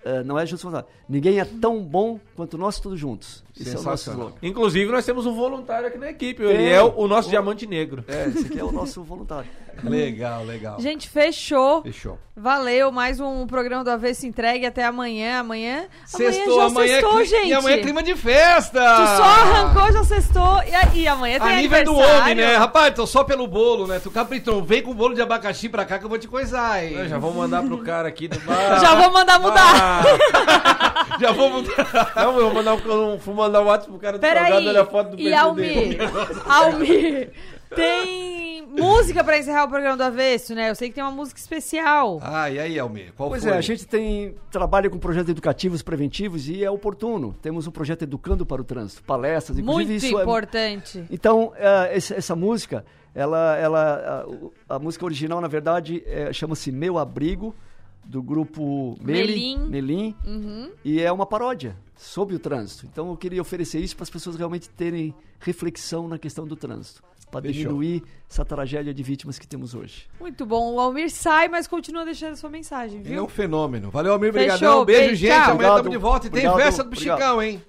é, não é juntos, nada. Ninguém é tão bom quanto nós todos juntos. Esse é o nosso Sensacional. slogan. Inclusive, nós temos um voluntário aqui na equipe. Ele é o, o nosso diamante negro. É, esse aqui é o nosso voluntário. Legal, legal. Gente, fechou. Fechou. Valeu, mais um programa do Avesso entregue até amanhã. Amanhã. Sextou, amanhã já amanhã, é sextou, cli- gente. E amanhã é clima de festa! Tu só arrancou, já sextou. E, e amanhã tem A nível do aniversário. homem, né? Rapaz, tô só pelo bolo, né? Tu capritrão, vem com o bolo de abacaxi pra cá que eu vou te coisar, hein? Eu já vou mandar pro cara aqui do bar. Já vou mandar mudar. já vou mudar. Não, eu vou mandar um, vou mandar um WhatsApp pro cara do Peraí. salgado, olha a foto do E Almir? Almir, tem música pra encerrar o programa do Avesso, né? Eu sei que tem uma música especial. Ah, e aí, Almir? Qual Pois foi? é, a gente tem trabalha com projetos educativos preventivos e é oportuno. Temos um projeto Educando para o Trânsito, palestras, inclusive Muito isso é- importante. Então, esse- essa música, ela, ela, a, o- a música original, na verdade, é, chama-se Meu Abrigo, do grupo Melim, Melim uhum. e é uma paródia sobre o trânsito. Então eu queria oferecer isso para as pessoas realmente terem reflexão na questão do trânsito, para diminuir essa tragédia de vítimas que temos hoje. Muito bom. O Almir sai, mas continua deixando sua mensagem, é viu? É um fenômeno. Valeu, Almir. Obrigadão. Beijo, beijo, gente. Tchau. Amanhã estamos de volta e obrigado, tem festa do Chicão, hein?